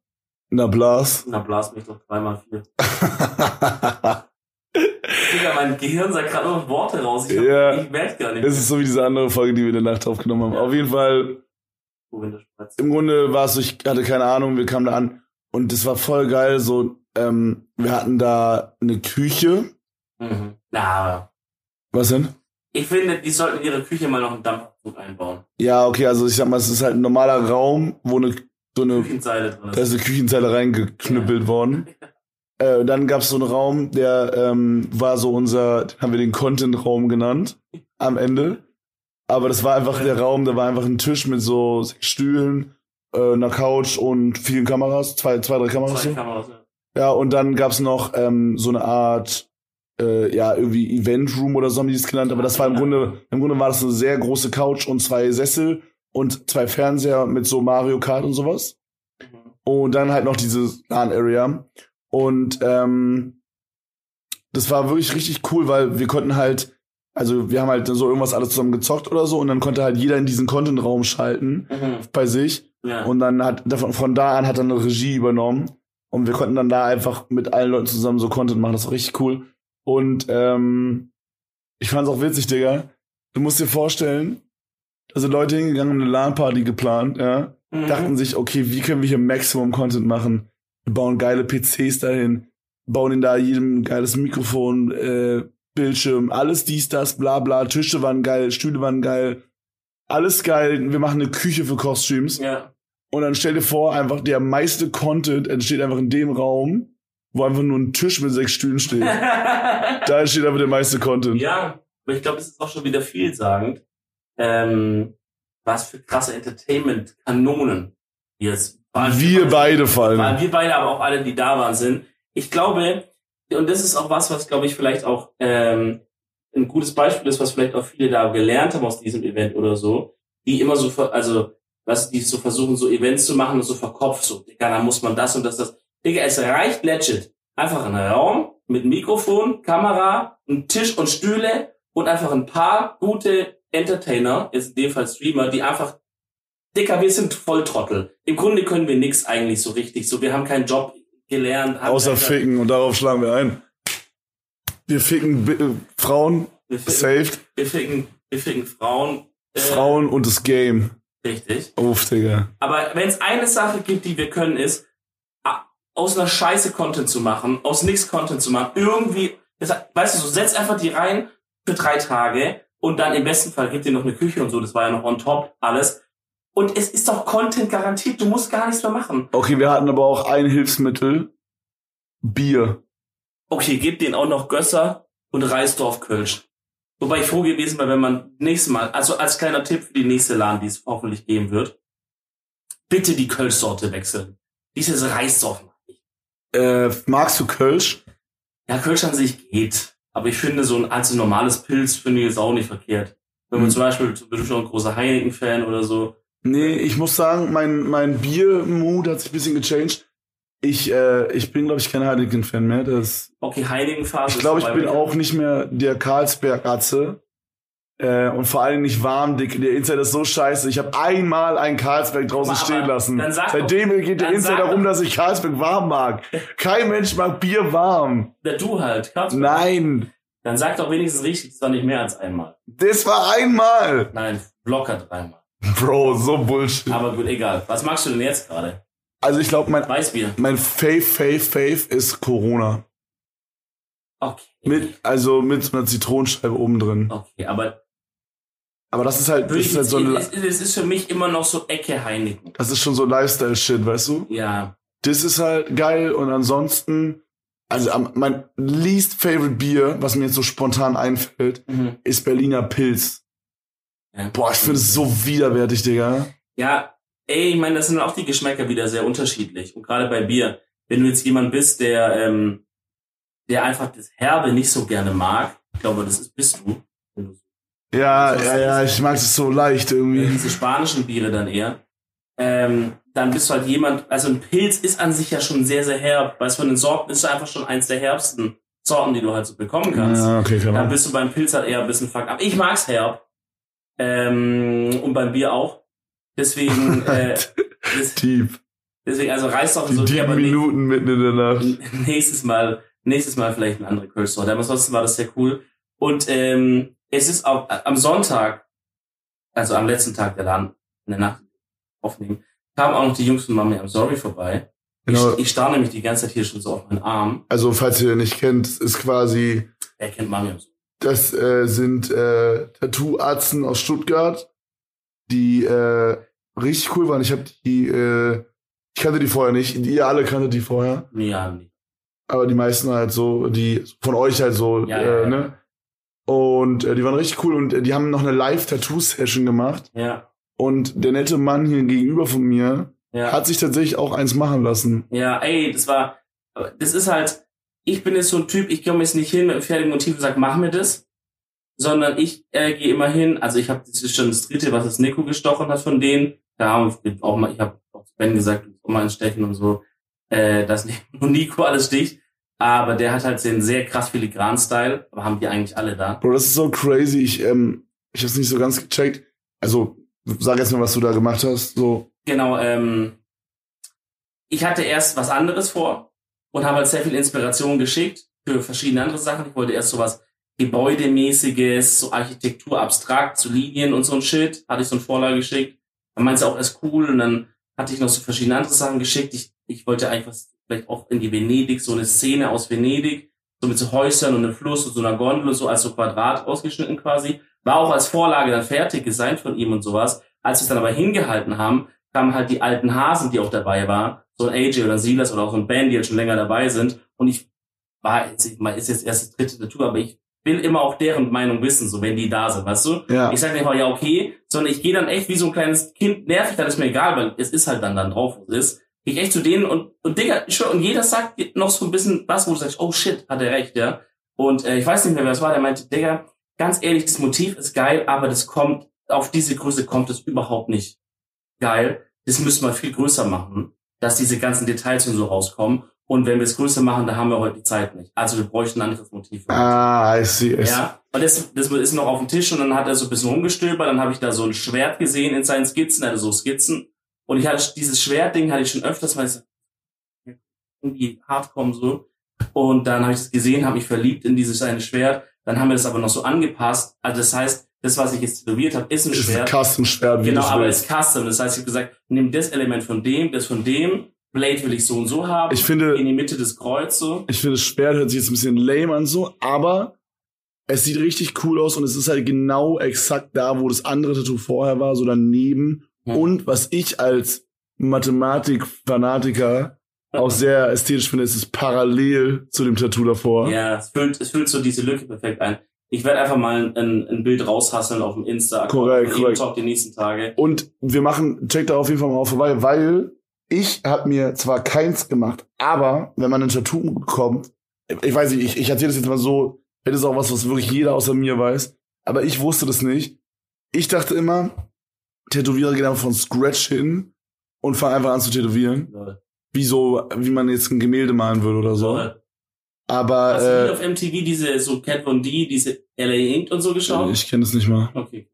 Na, Blas. Na, blas mich doch dreimal vier. Digga, mein Gehirn sagt gerade noch Worte raus. Ich, hab, Ja. ich merke gar nicht. Es ist so wie diese andere Folge, die wir in der Nacht aufgenommen haben. Ja. Auf jeden Fall, im Grunde war es so, ich hatte keine Ahnung, wir kamen da an und das war voll geil. So, ähm, wir hatten da eine Küche. Mhm. Na, Was denn? ich finde, die sollten in ihre Küche mal noch einen Dampfzug einbauen. Ja, okay, also ich sag mal, es ist halt ein normaler Raum, wo eine, so eine, Küchenzeile drin da ist eine Küchenzeile reingeknüppelt worden. Äh, dann gab es so einen Raum, der ähm, war so unser, haben wir den Content-Raum genannt am Ende. Aber das war einfach der Raum, da war einfach ein Tisch mit so sechs Stühlen, äh, einer Couch und vielen Kameras, zwei, zwei, drei Kameras. Zwei. Kameras. ja. Ja, und dann gab's noch ähm, so eine Art, äh, ja, irgendwie Event Room oder so haben die das genannt, aber das war im Grunde, im Grunde war das eine sehr große Couch und zwei Sessel und zwei Fernseher mit so Mario Kart und sowas. Mhm. Und dann halt noch diese LAN-Area. Und ähm, das war wirklich richtig cool, weil wir konnten halt, also wir haben halt so irgendwas alles zusammen gezockt oder so und dann konnte halt jeder in diesen Content-Raum schalten Mhm. bei sich. Ja. Und dann hat davon, von da an hat dann eine Regie übernommen. Und wir konnten dann da einfach mit allen Leuten zusammen so Content machen. Das war richtig cool. Und ähm, ich fand's auch witzig, Digga. Du musst dir vorstellen, da sind Leute hingegangen, eine LAN-Party geplant, ja. Mhm. Dachten sich, okay, wie können wir hier Maximum Content machen? Wir bauen geile PCs dahin, bauen in da jedem geiles Mikrofon, äh, Bildschirm, alles dies, das, bla bla. Tische waren geil, Stühle waren geil. Alles geil. Wir machen eine Küche für Kostüms. Ja. Und dann stell dir vor, einfach der meiste Content entsteht einfach in dem Raum, wo einfach nur ein Tisch mit sechs Stühlen steht. da entsteht einfach der meiste Content. ja, aber ich glaube, es ist auch schon wieder vielsagend, ähm, was für krasse Entertainment-Kanonen jetzt vor allem- Wir beide Vor allem wir beide, aber auch alle, die da waren, sind. Ich glaube, und das ist auch was, was glaube ich vielleicht auch ähm, ein gutes Beispiel ist, was vielleicht auch viele da gelernt haben aus diesem Event oder so, die immer so, also was die so versuchen, so Events zu machen und so verkopft, so, Digga, da muss man das und das, das. Digga, es reicht legit. Einfach ein Raum mit Mikrofon, Kamera, ein Tisch und Stühle und einfach ein paar gute Entertainer, jetzt in dem Fall Streamer, die einfach, Digga, wir sind Volltrottel. Im Grunde können wir nix eigentlich so richtig, so, wir haben keinen Job gelernt. Außer ficken und darauf schlagen wir ein. Wir ficken äh, Frauen, wir ficken, saved, wir ficken, wir ficken Frauen. Äh, Frauen und das Game. Richtig. Uff, Digga. Aber wenn es eine Sache gibt, die wir können, ist, aus einer Scheiße Content zu machen, aus nichts Content zu machen, irgendwie, das, weißt du, so setz einfach die rein für drei Tage und dann im besten Fall gibt dir noch eine Küche und so, das war ja noch on top, alles. Und es ist doch Content garantiert, du musst gar nichts mehr machen. Okay, wir hatten aber auch ein Hilfsmittel. Bier. Okay, gib denen auch noch Gösser und Reisdorf Kölsch. Wobei ich froh gewesen wäre, wenn man nächstes Mal, also als kleiner Tipp für die nächste Laden, die es hoffentlich geben wird, bitte die Kölschsorte wechseln. Dieses Reisdorf mag ich. Äh, magst du Kölsch? Ja, Kölsch an sich geht. Aber ich finde, so ein als ein normales Pilz finde ich jetzt auch nicht verkehrt. Wenn man Mhm. zum Beispiel, du bist schon ein großer Heineken-Fan oder so. Nee, ich muss sagen, mein, mein Bier-Mood hat sich ein bisschen gechanged. Ich, äh, ich bin, glaube ich, kein Heineken-Fan mehr. Das, Okay, Heineken-Phase. ich glaube, ich bin auch nicht mehr der Karlsberg-Atze. Äh, und vor allem nicht warm, dick. Der Insider ist so scheiße. Ich habe einmal einen Karlsberg draußen Aber stehen lassen. Seitdem geht der Insider sag rum, doch- dass ich Karlsberg warm mag. Kein Mensch mag Bier warm. Ja, du halt, Karlsberg. Nein, Dann sag doch wenigstens richtig, es war nicht mehr als einmal. das war einmal. Nein, locker dreimal. Bro, so Bullshit. Aber gut, egal. Was magst du denn jetzt gerade? Also ich glaube, mein, Weißbier. mein Fave, Fave, Fave ist Corona. Okay. Mit, also mit einer Zitronenscheibe oben drin. Okay, aber Aber das ist halt, das ist halt so ein, es, es ist für mich immer noch so Ecke Heineken. das ist schon so Lifestyle-Shit, weißt du? Ja. Das ist halt geil und ansonsten, also mein least favorite Bier, was mir jetzt so spontan einfällt, Mhm. ist Berliner Pilz. ja. Boah, ich finde es so widerwärtig, Digga. Ja, ey, ich meine, das sind auch die Geschmäcker wieder sehr unterschiedlich. Und gerade bei Bier, wenn du jetzt jemand bist, der, ähm, der einfach das Herbe nicht so gerne mag, ich glaube, das ist, bist du. Du Ja, ist- ja, ja, ich mag es so leicht irgendwie. diese spanischen Biere dann eher. Ähm, dann bist du halt jemand, also ein Pilz ist an sich ja schon sehr, sehr herb. Weil es von den Sorten ist einfach schon eins der herbsten Sorten, die du halt so bekommen kannst. Ja, okay, Dann genau. bist du beim Pilz halt eher ein bisschen fuck up. Ich mag's herb. Ähm, und beim Bier auch. Deswegen, äh, das, Tief. deswegen, also reißt doch Die so aber nä- Minuten mitten in der Nacht. nächstes Mal, nächstes Mal vielleicht eine andere Kölsch-Sorte. Aber ansonsten war das sehr cool. Und ähm, es ist auch am Sonntag, also am letzten Tag der Laden, in der Nacht aufnehmen, kamen auch noch die Jungs von Mami am Sorry vorbei. Genau. Ich, ich starr nämlich die ganze Zeit hier schon so auf meinen Arm. Also, falls ihr nicht kennt, ist quasi Wer kennt Mami am Sorry? Das äh, sind äh, Tattoo-Arzten aus Stuttgart, die äh, richtig cool waren. Ich habe die, äh, ich kannte die vorher nicht. Ihr alle kanntet die vorher, Ja, nee. aber die meisten halt so, die von euch halt so, Ja, äh, ja, ja. ne? Und äh, die waren richtig cool und äh, die haben noch eine Live-Tattoo-Session gemacht. Ja, Und der nette Mann hier gegenüber von mir ja. hat sich tatsächlich auch eins machen lassen. Ja, ey, das war, das ist halt, ich bin jetzt so ein Typ, ich komme jetzt nicht hin mit einem fertigen Motiv und sag, mach mir das, sondern ich äh, gehe immer hin, also ich habe, das ist schon das dritte, was das Nico gestochen hat von denen, da haben wir auch mal, ich habe auch Ben gesagt, auch mal ein Stechen und so, äh, dass nicht nur Nico alles sticht, aber der hat halt den sehr krass filigran Style, aber haben die eigentlich alle da. Bro, das ist so crazy. Ich, ähm, ich hab's nicht so ganz gecheckt. Also, sag jetzt mal, was du da gemacht hast. So, Genau, ähm, ich hatte erst was anderes vor und habe halt sehr viel Inspiration geschickt für verschiedene andere Sachen. Ich wollte erst sowas Gebäudemäßiges, so Architektur abstrakt, so Linien und so ein Shit. Hatte ich so eine Vorlage geschickt. Dann meinte sie auch erst cool und dann hatte ich noch so verschiedene andere Sachen geschickt. Ich, ich wollte eigentlich was, vielleicht auch in die Venedig, so eine Szene aus Venedig, so mit so Häusern und einem Fluss und so einer Gondel und so als so Quadrat ausgeschnitten quasi. War auch als Vorlage dann fertig designt von ihm und sowas. Als wir es dann aber hingehalten haben, kamen halt die alten Hasen, die auch dabei waren, so ein AJ oder ein Silas oder auch so ein Ben, die jetzt schon länger dabei sind. Und ich war, jetzt- ich meine, ist jetzt erst das dritte Tattoo, aber ich will immer auch deren Meinung wissen, so wenn die da sind, weißt du? ja. Ich sage nicht mal, ja, okay, sondern ich gehe dann echt wie so ein kleines Kind, nervig, dann ist mir egal, weil es ist halt dann dann drauf, wo es ist. Gehe ich echt zu denen und, und Digga, und jeder sagt noch so ein bisschen was, wo du sagst, oh shit, hat er recht, ja. Und äh, ich weiß nicht mehr, wer es war, der meinte, Digga, ganz ehrlich, das Motiv ist geil, aber das kommt, auf diese Größe kommt es überhaupt nicht geil. Das müssen wir viel größer machen, dass diese ganzen Details und so rauskommen. Und wenn wir es größer machen, da haben wir heute die Zeit nicht. Also wir bräuchten ein anderes Motiv. Ah, I see. I see. Ja, und das, das ist noch auf dem Tisch und dann hat er so ein bisschen rumgestöbert, dann habe ich da so ein Schwert gesehen in seinen Skizzen, er hatte so Skizzen. Und ich hatte dieses Schwertding hatte ich schon öfters mal irgendwie hardcore so. Und dann habe ich es gesehen, habe mich verliebt in dieses eine Schwert. Dann haben wir das aber noch so angepasst. Also das heißt, das, was ich jetzt tätowiert habe, ist ein ist Schwert. ein Custom-Schwert. wie Genau, aber willst. ist Custom. Das heißt, ich habe gesagt, nimm das Element von dem, das von dem. Blade will ich so und so haben. Ich finde- in die Mitte des Kreuz so. Ich finde, das Schwert hört sich jetzt ein bisschen lame an so, aber es sieht richtig cool aus und es ist halt genau exakt da, wo das andere Tattoo vorher war, so daneben. Ja. Und was ich als Mathematik-Fanatiker auch sehr ästhetisch finde, ist es parallel zu dem Tattoo davor. Ja, es füllt, es füllt so diese Lücke perfekt ein. Ich werde einfach mal ein, ein Bild raushasseln auf dem insta Korrekt, korrekt. Talk die nächsten Tage. Und wir machen, check da auf jeden Fall mal vorbei, weil ich habe mir zwar keins gemacht, aber wenn man ein Tattoo bekommt, ich weiß nicht, ich, ich erzähle das jetzt mal so, das ist auch was, was wirklich jeder außer mir weiß, aber ich wusste das nicht. Ich dachte immer, Tätowierer gehen einfach von Scratch hin und fangen einfach an zu tätowieren. Lol. Wie so, wie man jetzt ein Gemälde malen würde oder so. Lol. Aber Hast du äh, auf MTV diese so Cat Von D, diese LA Inked und so geschaut? ich kenne das nicht mal. Okay.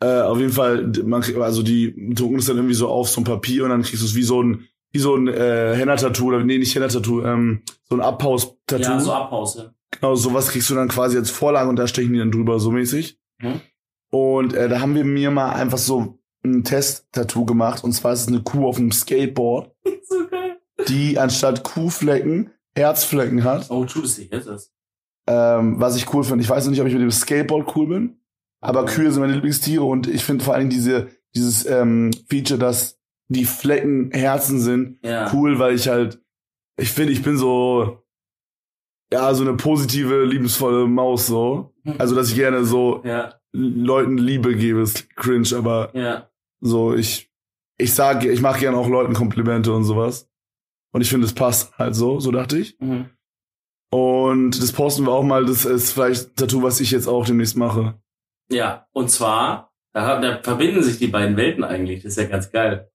Äh, auf jeden Fall, man, also die drucken es dann irgendwie so auf so ein Papier und dann kriegst du es wie so ein, wie so ein äh, Henna-Tattoo, oder nee, nicht Henna-Tattoo, ähm, so ein Abhaus-Tattoo. Ja, so Abpause. Genau, sowas kriegst du dann quasi als Vorlage und da stechen die dann drüber, so mäßig. Mhm. Und äh, da haben wir mir mal einfach so ein Test-Tattoo gemacht und zwar ist es eine Kuh auf einem Skateboard, so geil. die anstatt Kuhflecken Herzflecken hat. Oh, das ist das. Ähm, was ich cool finde. Ich weiß noch nicht, ob ich mit dem Skateboard cool bin, aber Kühe sind meine Lieblingstiere und ich finde vor allen Dingen diese, dieses ähm, Feature, dass die Flecken Herzen sind, Ja. cool, weil ich halt, ich finde, ich bin so, ja, so eine positive, liebensvolle Maus so. Also, dass ich gerne so Ja, Leuten Liebe gebe, ist cringe, aber ja. so, ich, ich sage, ich mache gerne auch Leuten Komplimente und sowas. Und ich finde, es passt halt so, so dachte ich. Mhm. Und das posten wir auch mal, das ist vielleicht ein Tattoo, was ich jetzt auch demnächst mache. Ja, und zwar, da, da verbinden sich die beiden Welten eigentlich. Das ist ja ganz geil.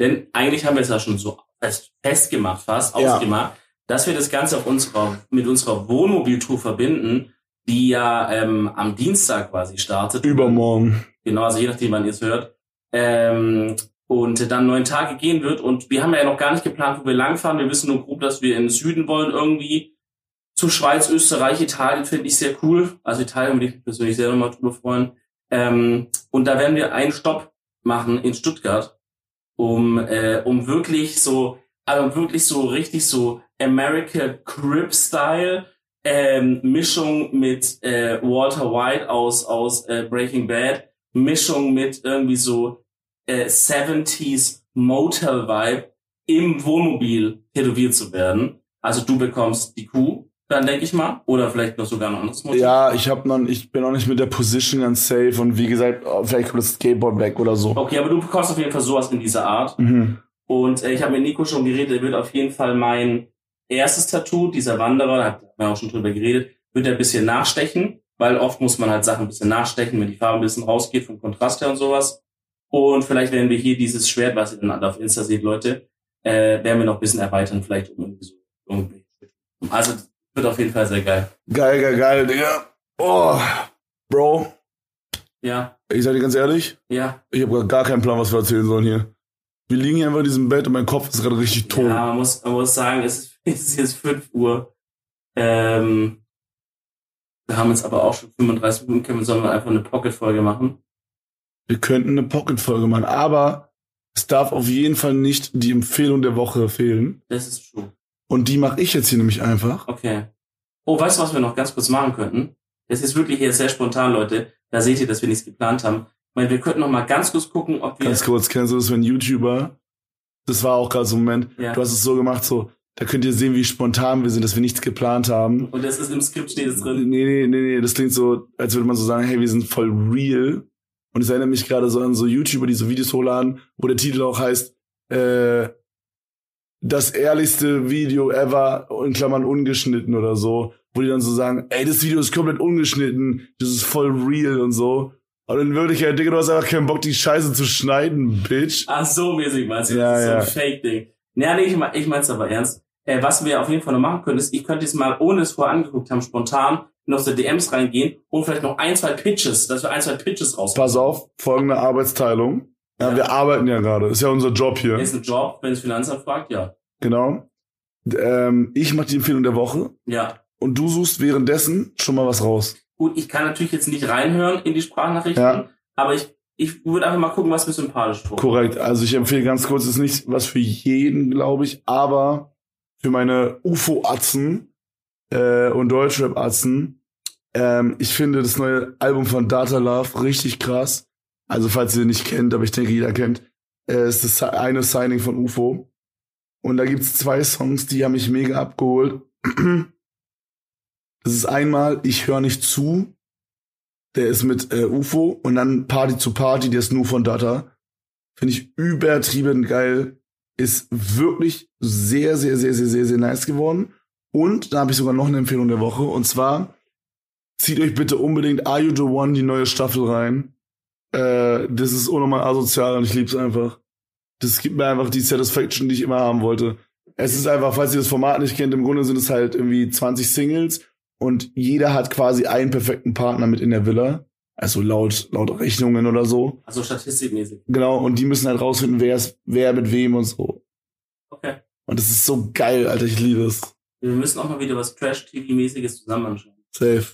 Denn eigentlich haben wir es ja schon so fest, festgemacht, fast Ja. ausgemacht, dass wir das Ganze auf unserer, mit unserer Wohnmobiltour verbinden, die ja ähm, am Dienstag quasi startet. Übermorgen. Genau, also je nachdem, wann ihr es hört. Ähm, und dann neun Tage gehen wird. Und wir haben ja noch gar nicht geplant, wo wir langfahren. Wir wissen nur grob, dass wir in den Süden wollen irgendwie. Zu Schweiz, Österreich, Italien finde ich sehr cool. Also Italien würde ich persönlich sehr nochmal drüber freuen. Ähm, und da werden wir einen Stopp machen in Stuttgart, um, äh, um wirklich so, also wirklich so richtig so America Crip Style, ähm, Mischung mit äh, Walter White aus, aus äh, Breaking Bad, Mischung mit irgendwie so äh, 70s Motel Vibe im Wohnmobil tätowiert zu werden. Also du bekommst die Kuh, dann denke ich mal, oder vielleicht noch sogar ein anderes Motiv. Ja, ich hab noch, ich bin noch nicht mit der Position ganz safe und wie gesagt, oh, vielleicht kommt das Skateboard weg oder so. Okay, aber du bekommst auf jeden Fall sowas in dieser Art. Mhm. Und äh, ich habe mit Nico schon geredet, er wird auf jeden Fall mein erstes Tattoo, dieser Wanderer, da hat man auch schon drüber geredet, wird er ein bisschen nachstechen, weil oft muss man halt Sachen ein bisschen nachstechen, wenn die Farbe ein bisschen rausgeht vom Kontrast her und sowas. Und vielleicht werden wir hier dieses Schwert, was ihr dann auf Insta seht, Leute, äh, werden wir noch ein bisschen erweitern, vielleicht um irgendwie so irgendwie. Also wird auf jeden Fall sehr geil. Geil, geil, geil, Digga. Oh, Bro, Ja, ich sag dir ganz ehrlich, ja. ich habe gar keinen Plan, was wir erzählen sollen hier. Wir liegen hier einfach in diesem Bett und mein Kopf ist gerade richtig tot. Ja, man muss, man muss sagen, es ist, jetzt 5 Uhr. Ähm, wir haben jetzt aber auch schon 35 Minuten, können wir sollen wir einfach eine Pocket-Folge machen. Wir könnten eine Pocket-Folge machen, aber es darf auf jeden Fall nicht die Empfehlung der Woche fehlen. Das ist true. Und die mache ich jetzt hier nämlich einfach. Okay. Oh, weißt du, was wir noch ganz kurz machen könnten? Das ist wirklich hier sehr spontan, Leute. Da seht ihr, dass wir nichts geplant haben. Ich meine, wir könnten noch mal ganz kurz gucken, ob wir... Ganz kurz, kennst du das, wenn YouTuber, das war auch gerade so ein Moment, Ja. du hast es so gemacht, so, da könnt ihr sehen, wie spontan wir sind, dass wir nichts geplant haben. Und das ist im Skript steht es Nee, drin. nee, nee, nee, das klingt so, als würde man so sagen, hey, wir sind voll real. Und es erinnert mich gerade so an so YouTuber, die so Videos hochladen, wo der Titel auch heißt, äh, das ehrlichste Video ever, in Klammern ungeschnitten oder so, wo die dann so sagen, ey, das Video ist komplett ungeschnitten, das ist voll real und so. Und in Wirklichkeit, Digga, du hast einfach keinen Bock, die Scheiße zu schneiden, Bitch. Ach so mäßig meinst du, Ja, das ist ja. so ein Fake-Ding. Naja, nee, ich, mein- ich mein's aber ernst. Äh, was wir auf jeden Fall noch machen können, ist, ich könnte jetzt mal, ohne es vorher angeguckt haben, spontan noch so DMs reingehen und vielleicht noch ein, zwei Pitches, dass wir ein, zwei Pitches raus. Pass auf, folgende Arbeitsteilung. Ja, wir arbeiten ja gerade, ist ja unser Job hier. Ist ein Job, wenn das Finanzamt fragt, ja. Genau. Ähm, ich mache die Empfehlung der Woche Ja. und du suchst währenddessen schon mal was raus. Gut, ich kann natürlich jetzt nicht reinhören in die Sprachnachrichten, Ja. aber ich, ich würde einfach mal gucken, was mir sympathisch tut. Korrekt. Also ich empfehle ganz kurz, ist nicht was für jeden, glaube ich, aber für meine UFO-Atzen äh, und Deutschrap-Atzen. Ähm, ich finde das neue Album von Data Love richtig krass. Also falls ihr nicht kennt, aber ich denke, jeder kennt, äh, ist das eine Signing von UFO. Und da gibt's zwei Songs, die haben mich mega abgeholt. Das ist einmal Ich höre nicht zu. Der ist mit äh, UFO und dann Party zu Party, der ist nur von Data. Finde ich übertrieben geil. Ist wirklich sehr, sehr, sehr, sehr, sehr, sehr nice geworden. Und da habe ich sogar noch eine Empfehlung der Woche. Und zwar zieht euch bitte unbedingt Are You the One, die neue Staffel rein. Äh, das ist unnormal asozial und ich lieb's einfach. Das gibt mir einfach die Satisfaction, die ich immer haben wollte. Es ist einfach, falls ihr das Format nicht kennt, im Grunde sind es halt irgendwie 20 Singles und jeder hat quasi einen perfekten Partner mit in der Villa. Also laut, laut Rechnungen oder so. Also statistikmäßig. Genau, und die müssen halt rausfinden, wer ist, wer mit wem und so. Okay. Und das ist so geil, Alter, ich liebe es. Wir müssen auch mal wieder was Trash-TV-mäßiges zusammen anschauen. Safe.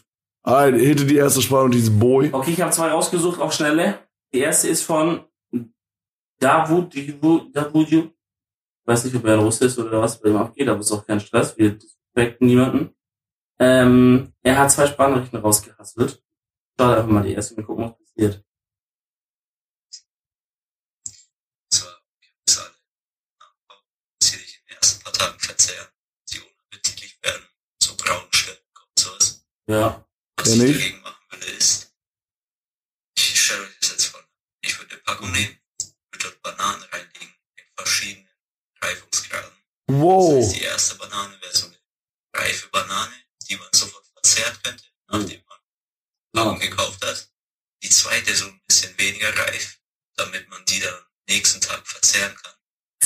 Alright, hitte die erste Sprache dieses Boy. Okay, ich habe zwei rausgesucht, auch schnelle. Die erste ist von Davud, ich weiß nicht, ob er Russe ist oder was bei ihm abgeht, aber ist auch kein Stress, wir respekten niemanden. Ähm, er hat zwei Sprachnachrichten rausgehasselt. Schaut einfach mal die erste und gucken, was passiert. Ja. Was Kenn ich ich. dagegen machen würde, ist, ich stelle euch das jetzt vor, ich würde eine Packung nehmen, würde dort Bananen reinlegen, in verschiedenen Reifungsgraden. Das Wow. heißt, die erste Banane wäre so eine reife Banane, die man sofort verzehrt könnte, nachdem man Packung gekauft hat. Die zweite so ein bisschen weniger reif, damit man die dann nächsten Tag verzehren kann.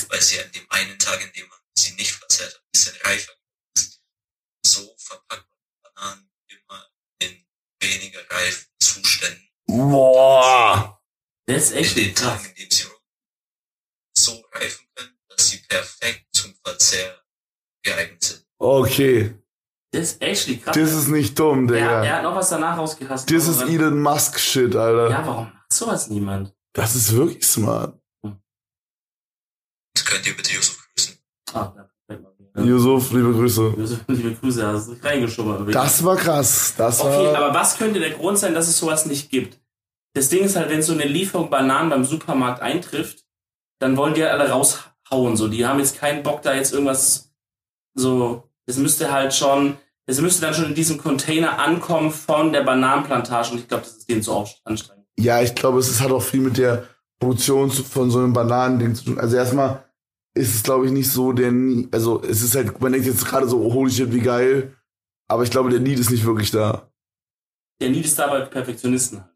Weil sie an dem einen Tag, in dem man sie nicht verzehrt hat, ein bisschen reifer ist. So verpackt man Bananen immer in weniger reifen Zuständen. Boah. Das ist echt in den krass. Tagen, in denen sie so reifen können, dass sie perfekt zum Verzehr geeignet sind. Okay. Das ist echt krass. Das ist nicht dumm, er, Digga. er hat noch was danach rausgehasselt. Das ist Aber- Elon Musk Shit, Alter. Ja, warum macht sowas niemand? Das ist wirklich smart. Das könnt ihr bitte Yusuf grüßen. Ah, ja, wieder. Yusuf, liebe Grüße. Josef, liebe Grüße, hast du reingeschummert. Das war krass. Das Okay, war. aber was könnte der Grund sein, dass es sowas nicht gibt? Das Ding ist halt, wenn so eine Lieferung Bananen beim Supermarkt eintrifft, dann wollen die halt alle raushauen. So, die haben jetzt keinen Bock, da jetzt irgendwas so. Das müsste halt schon, das müsste dann schon in diesem Container ankommen von der Bananenplantage. Und ich glaube, das ist denen auch anstrengend. Ja, ich glaube, es hat auch viel mit der Produktion von so einem Bananending zu tun. Also erstmal ist es, glaube ich, nicht so der Nie- also es ist halt, man denkt jetzt gerade so, oh, holy shit, wie geil. Aber ich glaube, der Need ist nicht wirklich da. Der Need ist dabei Perfektionisten halt.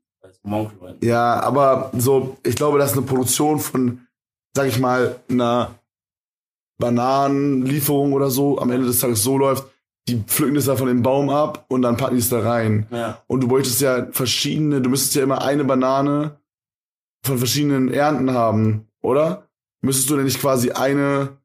Also. Ja, aber so, ich glaube, dass eine Produktion von, sag ich mal, einer Bananenlieferung oder so am Ende des Tages so läuft, die pflücken das da von dem Baum ab und dann packen die es da rein. Ja. Und du bräuchtest ja verschiedene, du müsstest ja immer eine Banane von verschiedenen Ernten haben, oder? Müsstest du denn nicht quasi eine,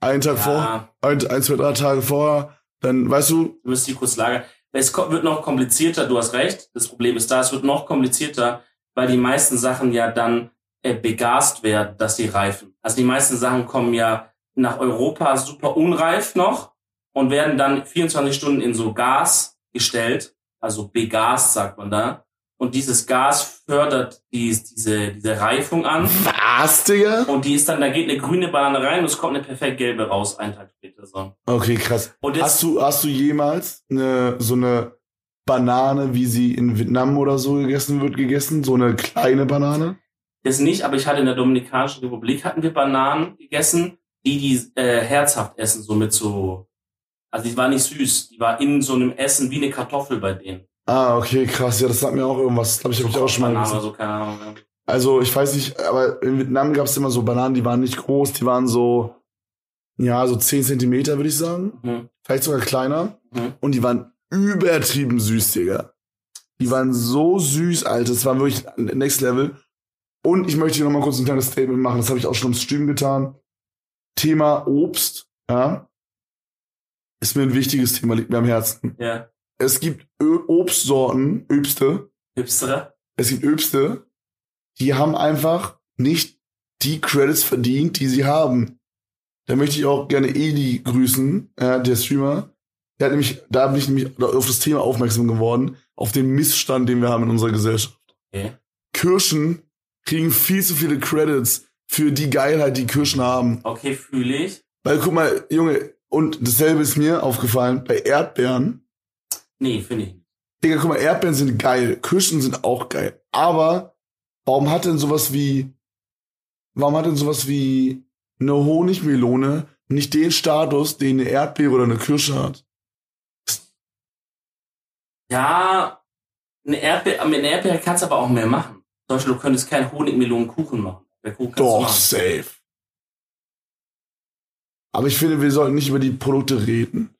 einen Tag vor, ja. ein, ein, zwei, drei Tage vorher, dann, weißt du, Du müsst die kurz lagern. Es wird noch komplizierter, du hast recht. Das Problem ist da, es wird noch komplizierter, weil die meisten Sachen ja dann äh, begast werden, dass die reifen. Also die meisten Sachen kommen ja nach Europa super unreif noch und werden dann 24 Stunden in so Gas gestellt, also begast sagt man da. Und dieses Gas fördert die, diese, diese Reifung an. was, Digga? Und die ist dann, da geht eine grüne Banane rein und es kommt eine perfekt gelbe raus, einen Tag später. So. Okay, krass. Und jetzt, Hast du, hast du jemals eine, so eine Banane, wie sie in Vietnam oder so gegessen wird, gegessen? So eine kleine Banane? Das nicht, aber ich hatte in der Dominikanischen Republik hatten wir Bananen gegessen die, die äh, herzhaft essen, so mit so, also die war nicht süß, die war in so einem Essen wie eine Kartoffel bei denen. Ah, okay, krass. Ja, das sagt mir auch irgendwas. Glaube ich, habe ich auch schon mal gesehen. so, keine Ahnung. ja. Also ich weiß nicht, aber in Vietnam gab es immer so Bananen, die waren nicht groß, die waren so, ja, so 10 Zentimeter, würde ich sagen. Mhm. Vielleicht sogar kleiner. Mhm. Und die waren übertrieben süß, Digga. Die waren so süß, Alter. Das war wirklich Next Level. Und ich möchte hier noch mal kurz ein kleines Statement machen. Das habe ich auch schon im Stream getan. Thema Obst, ja, ist mir ein wichtiges Thema, liegt mir am Herzen. Ja. Es gibt Ö Obstsorten, Öbste, Hipster. es gibt Öbste, die haben einfach nicht die Credits verdient, die sie haben. Da möchte ich auch gerne Eli grüßen, äh, der Streamer. Der hat nämlich, da bin ich nämlich auf das Thema aufmerksam geworden, auf den Missstand, den wir haben in unserer Gesellschaft. Okay. Kirschen kriegen viel zu viele Credits für die Geilheit, die Kirschen haben. Okay, fühle ich. Weil guck mal, Junge, und dasselbe ist mir aufgefallen bei Erdbeeren. Nee, finde ich nicht. Digga, guck mal, Erdbeeren sind geil, Kirschen sind auch geil. Aber warum hat denn sowas wie, warum hat denn sowas wie eine Honigmelone nicht den Status, den eine Erdbeere oder eine Kirsche hat? Ja, eine Erdbeere, mit einer Erdbeere kannst du aber auch mehr machen. Zum Beispiel, du könntest keinen Honigmelonenkuchen machen. Du Doch, machen. safe. Aber ich finde, wir sollten nicht über die Produkte reden,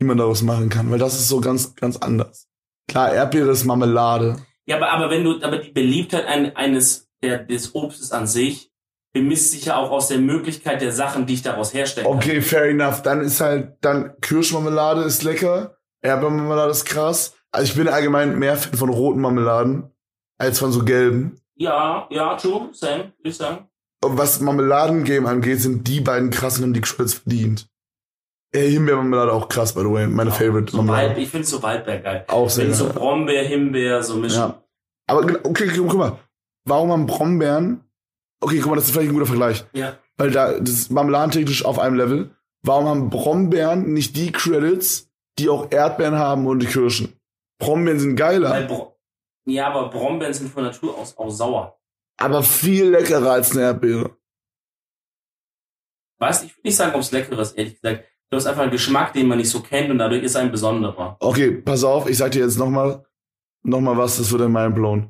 die man daraus machen kann, weil das ist so ganz, ganz anders. Klar, Erdbeere ist Marmelade. Ja, aber, aber wenn du, aber die Beliebtheit ein, eines, der, des Obstes an sich bemisst sich ja auch aus der Möglichkeit der Sachen, die ich daraus herstellen kann. Okay, fair enough. Dann ist halt, dann Kirschmarmelade ist lecker, Erdbeermarmelade ist krass. Also ich bin allgemein mehr Fan von roten Marmeladen als von so gelben. Ja, ja, true, same, würde ich sagen. Und was Marmeladengame angeht, sind die beiden krassen haben die Credits verdient. Äh, Himbeermarmelade auch krass, by the way. Meine Favorite So Wald, ich finde so Waldbeer geil. Auch sehr Wenn so. Brombeer, Himbeer, so mischen. Ja. Aber okay, guck mal. Warum haben Brombeeren? Okay, guck mal, das ist vielleicht ein guter Vergleich. ja. Weil da, das ist marmeladentechnisch auf einem Level. Warum haben Brombeeren nicht die Credits, die auch Erdbeeren haben und die Kirschen? Brombeeren sind geiler. Ja, aber Brombeeren sind von Natur aus auch sauer. aber viel leckerer als eine Erdbeere. Weißt ich würde nicht sagen, ob es lecker ist, ehrlich gesagt. Du hast einfach einen Geschmack, den man nicht so kennt und dadurch ist er ein besonderer. Okay, pass auf, ich sag dir jetzt nochmal noch mal was, das wird in meinem blown.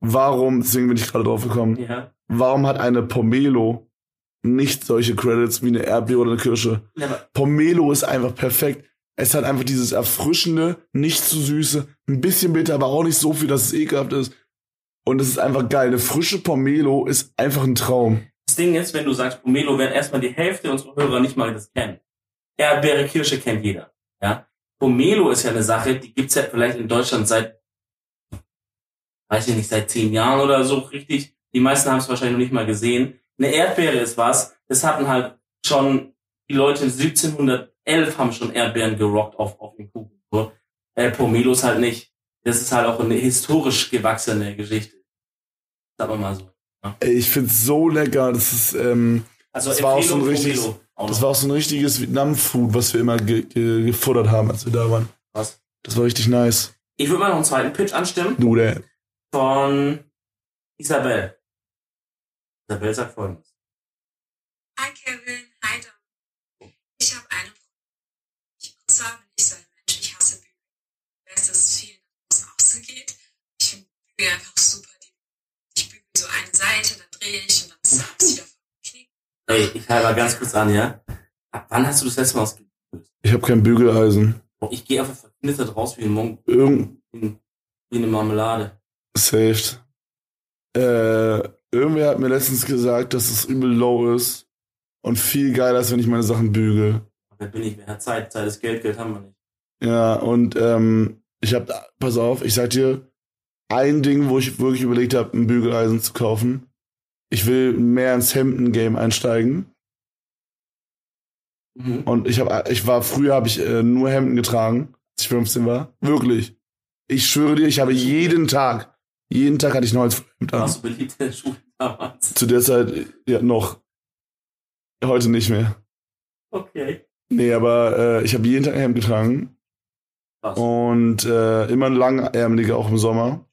Warum, deswegen bin ich gerade drauf gekommen, Ja. warum hat eine Pomelo nicht solche Credits wie eine Erdbeere oder eine Kirsche? ja Pomelo ist einfach perfekt. Es hat einfach dieses erfrischende, nicht zu süße, ein bisschen bitter, aber auch nicht so viel, dass es ekelhaft ist. Und es ist einfach geil. Eine frische Pomelo ist einfach ein Traum. das Ding ist, wenn du sagst Pomelo, werden erstmal die Hälfte unserer Hörer nicht mal das kennen. Erdbeere, Kirsche kennt jeder. Ja. Pomelo ist ja eine Sache, die gibt's ja vielleicht in Deutschland seit, weiß ich nicht, seit zehn Jahren oder so richtig. Die meisten haben es wahrscheinlich noch nicht mal gesehen. Eine Erdbeere ist was, das hatten halt schon die Leute 1711 haben schon Erdbeeren gerockt auf, auf den Kuchen. So. Äh, Pomelos halt nicht. Das ist halt auch eine historisch gewachsene Geschichte. Sagen wir mal so. Ey, ich find's so lecker. Das ist, ähm, Also Das war auch so ein richtiges- das war auch so ein richtiges Vietnam-Food, was wir immer ge ge gefuttert haben, als wir da waren. Was? Das war richtig nice. Ich würde mal noch einen zweiten Pitch anstimmen Du, der. von Isabel. Isabel sagt folgendes. Hi Kevin, hi Dom. Ich habe eine Frage. Ich muss sagen, ich sei ein Mensch, ich hasse Bügel. Ich weiß, dass es vielen draußen auch so geht. Ich finde Bügel einfach super. Die- Ich bügel so eine Seite, dann drehe ich und dann ist es wieder. Ey, ich halte mal ganz kurz an, ja? Ab wann hast du das letzte Mal ausgebügelt? Ich habe kein Bügeleisen. Oh, ich gehe einfach verknittert raus wie ein Monk, Irgend wie wie eine Marmelade. saved. Äh, irgendwer hat mir letztens gesagt, dass es übel low ist und viel geiler ist, wenn ich meine Sachen bügel. Wer bin ich? Wer hat Zeit? Zeit ist Geld, Geld haben wir nicht. Ja, und ähm, ich hab, pass auf, ich sag dir, ein Ding, wo ich wirklich überlegt habe, ein Bügeleisen zu kaufen. Ich will mehr ins Hemden-Game einsteigen. Mhm. Und ich habe, ich war früher habe ich äh, nur Hemden getragen, als ich 15 war. Wirklich. Ich schwöre dir, ich habe jeden Tag, jeden Tag hatte ich ein neues Hemd an. Warst du beliebt in der Schule damals? Zu der Zeit ja noch. Heute nicht mehr. Okay. Nee, aber äh, ich habe jeden Tag ein Hemd getragen Krass. und äh, immer ein langärmelige auch im Sommer,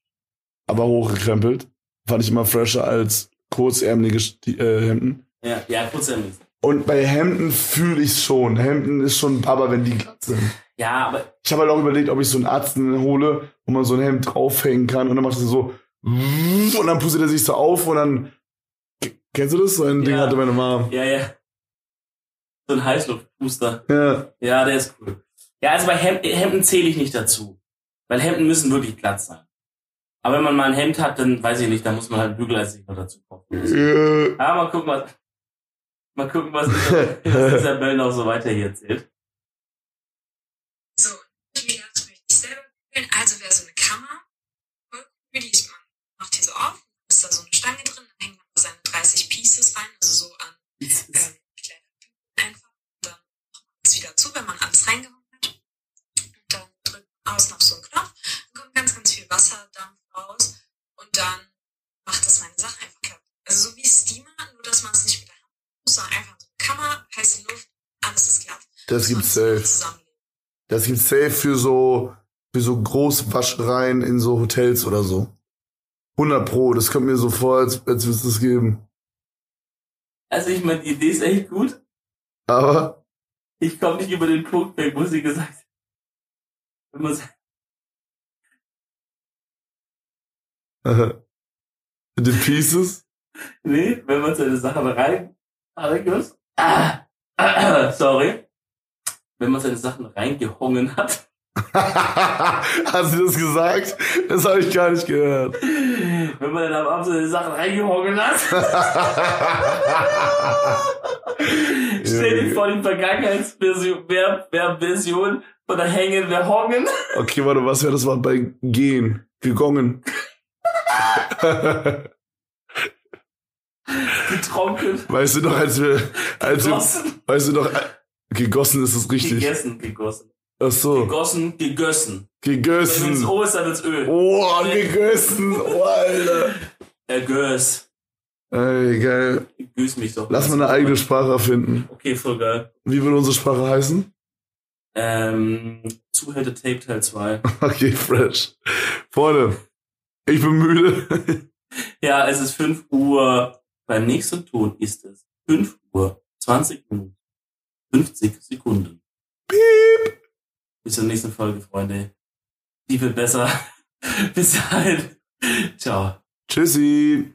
aber hochgekrempelt. Fand ich immer fresher als kurzärmelige Sti- äh, Hemden. Ja, ja, kurz ermittelt. Und bei Hemden fühle ich schon. Hemden ist schon Papa, wenn die glatt sind. Ja, aber Ich habe halt auch überlegt, ob ich so einen Arzt hole, wo man so ein Hemd draufhängen kann und dann macht er so und dann pustet er sich so auf und dann kennst du das? So ein Ding Ja. hatte meine Mom. ja, ja. So ein Heißluftpuster. Ja. Ja, der ist cool. Ja, also bei Hemden, Hemden zähle ich nicht dazu. Weil Hemden müssen wirklich glatt sein. Aber wenn man mal ein Hemd hat, dann weiß ich nicht, dann muss man halt Bügeleisen noch dazu kaufen. Äh, Ja, mal gucken, was, mal gucken, was, was Isabel noch so weiter hier erzählt. So, ich mir möchte ich selber bügeln. Also wäre so eine Kammer. Voll cool, die ich, man macht die so auf, dann ist da so eine Stange drin, dann hängt man da seine 30 Pieces rein, also so an ähm, Kleiderbügeln einfach. Und dann macht man das wieder zu, wenn man alles reingehauen hat. Und dann drückt man außen auf so einen Knopf, ganz, viel Wasserdampf raus und dann macht das seine Sache einfach kaputt. Also so wie Steamer, nur dass man es nicht mit der Hand muss, sondern einfach so eine Kammer, heiße Luft, alles ist glatt. Das Muss gibt's safe. Das gibt's safe für so für so Großwaschereien in so Hotels oder so. 100 pro, das kommt mir so vor, als, als würde es das geben. Also ich meine, die Idee ist echt gut. Aber Ich komme nicht über den Punkt weg, wo sie gesagt. Wenn man sagt, mit den Pieces? nee, wenn man seine Sachen rein, reingeht, ah, ah, sorry, wenn man seine Sachen reingehongen hat, Hast du das gesagt? Das habe ich gar nicht gehört. wenn man dann am Abend seine Sachen reingehongen hat, stell dir vor, die Vergangenheitsversion, wer, wer Version von der Hängen, wer Hongen. Okay, warte, was wäre das Wort bei gehen? Gegongen. getrocknet, weißt du noch, als wir, als wir, gegossen, weißt du noch, gegossen ist es richtig. gegessen, gegossen, Ach so, gegossen, gegossen. Wenn es. O ist, dann wird's Ö. Oh, gegessen. Oh, Alter. Er gös. Ey, geil. Güß mich doch. Lass mal eine eigene Sprache erfinden. Okay, voll geil. Wie würde unsere Sprache heißen? Ähm, Zuhälter Tape Teil 2. Okay, fresh. Freunde, ich bin müde. Ja, es ist 5 Uhr. Beim nächsten Ton ist es 5 Uhr 20 Minuten 50 Sekunden. Piep. Bis zur nächsten Folge, Freunde. Die wird besser. Bis dahin. Ciao. Tschüssi.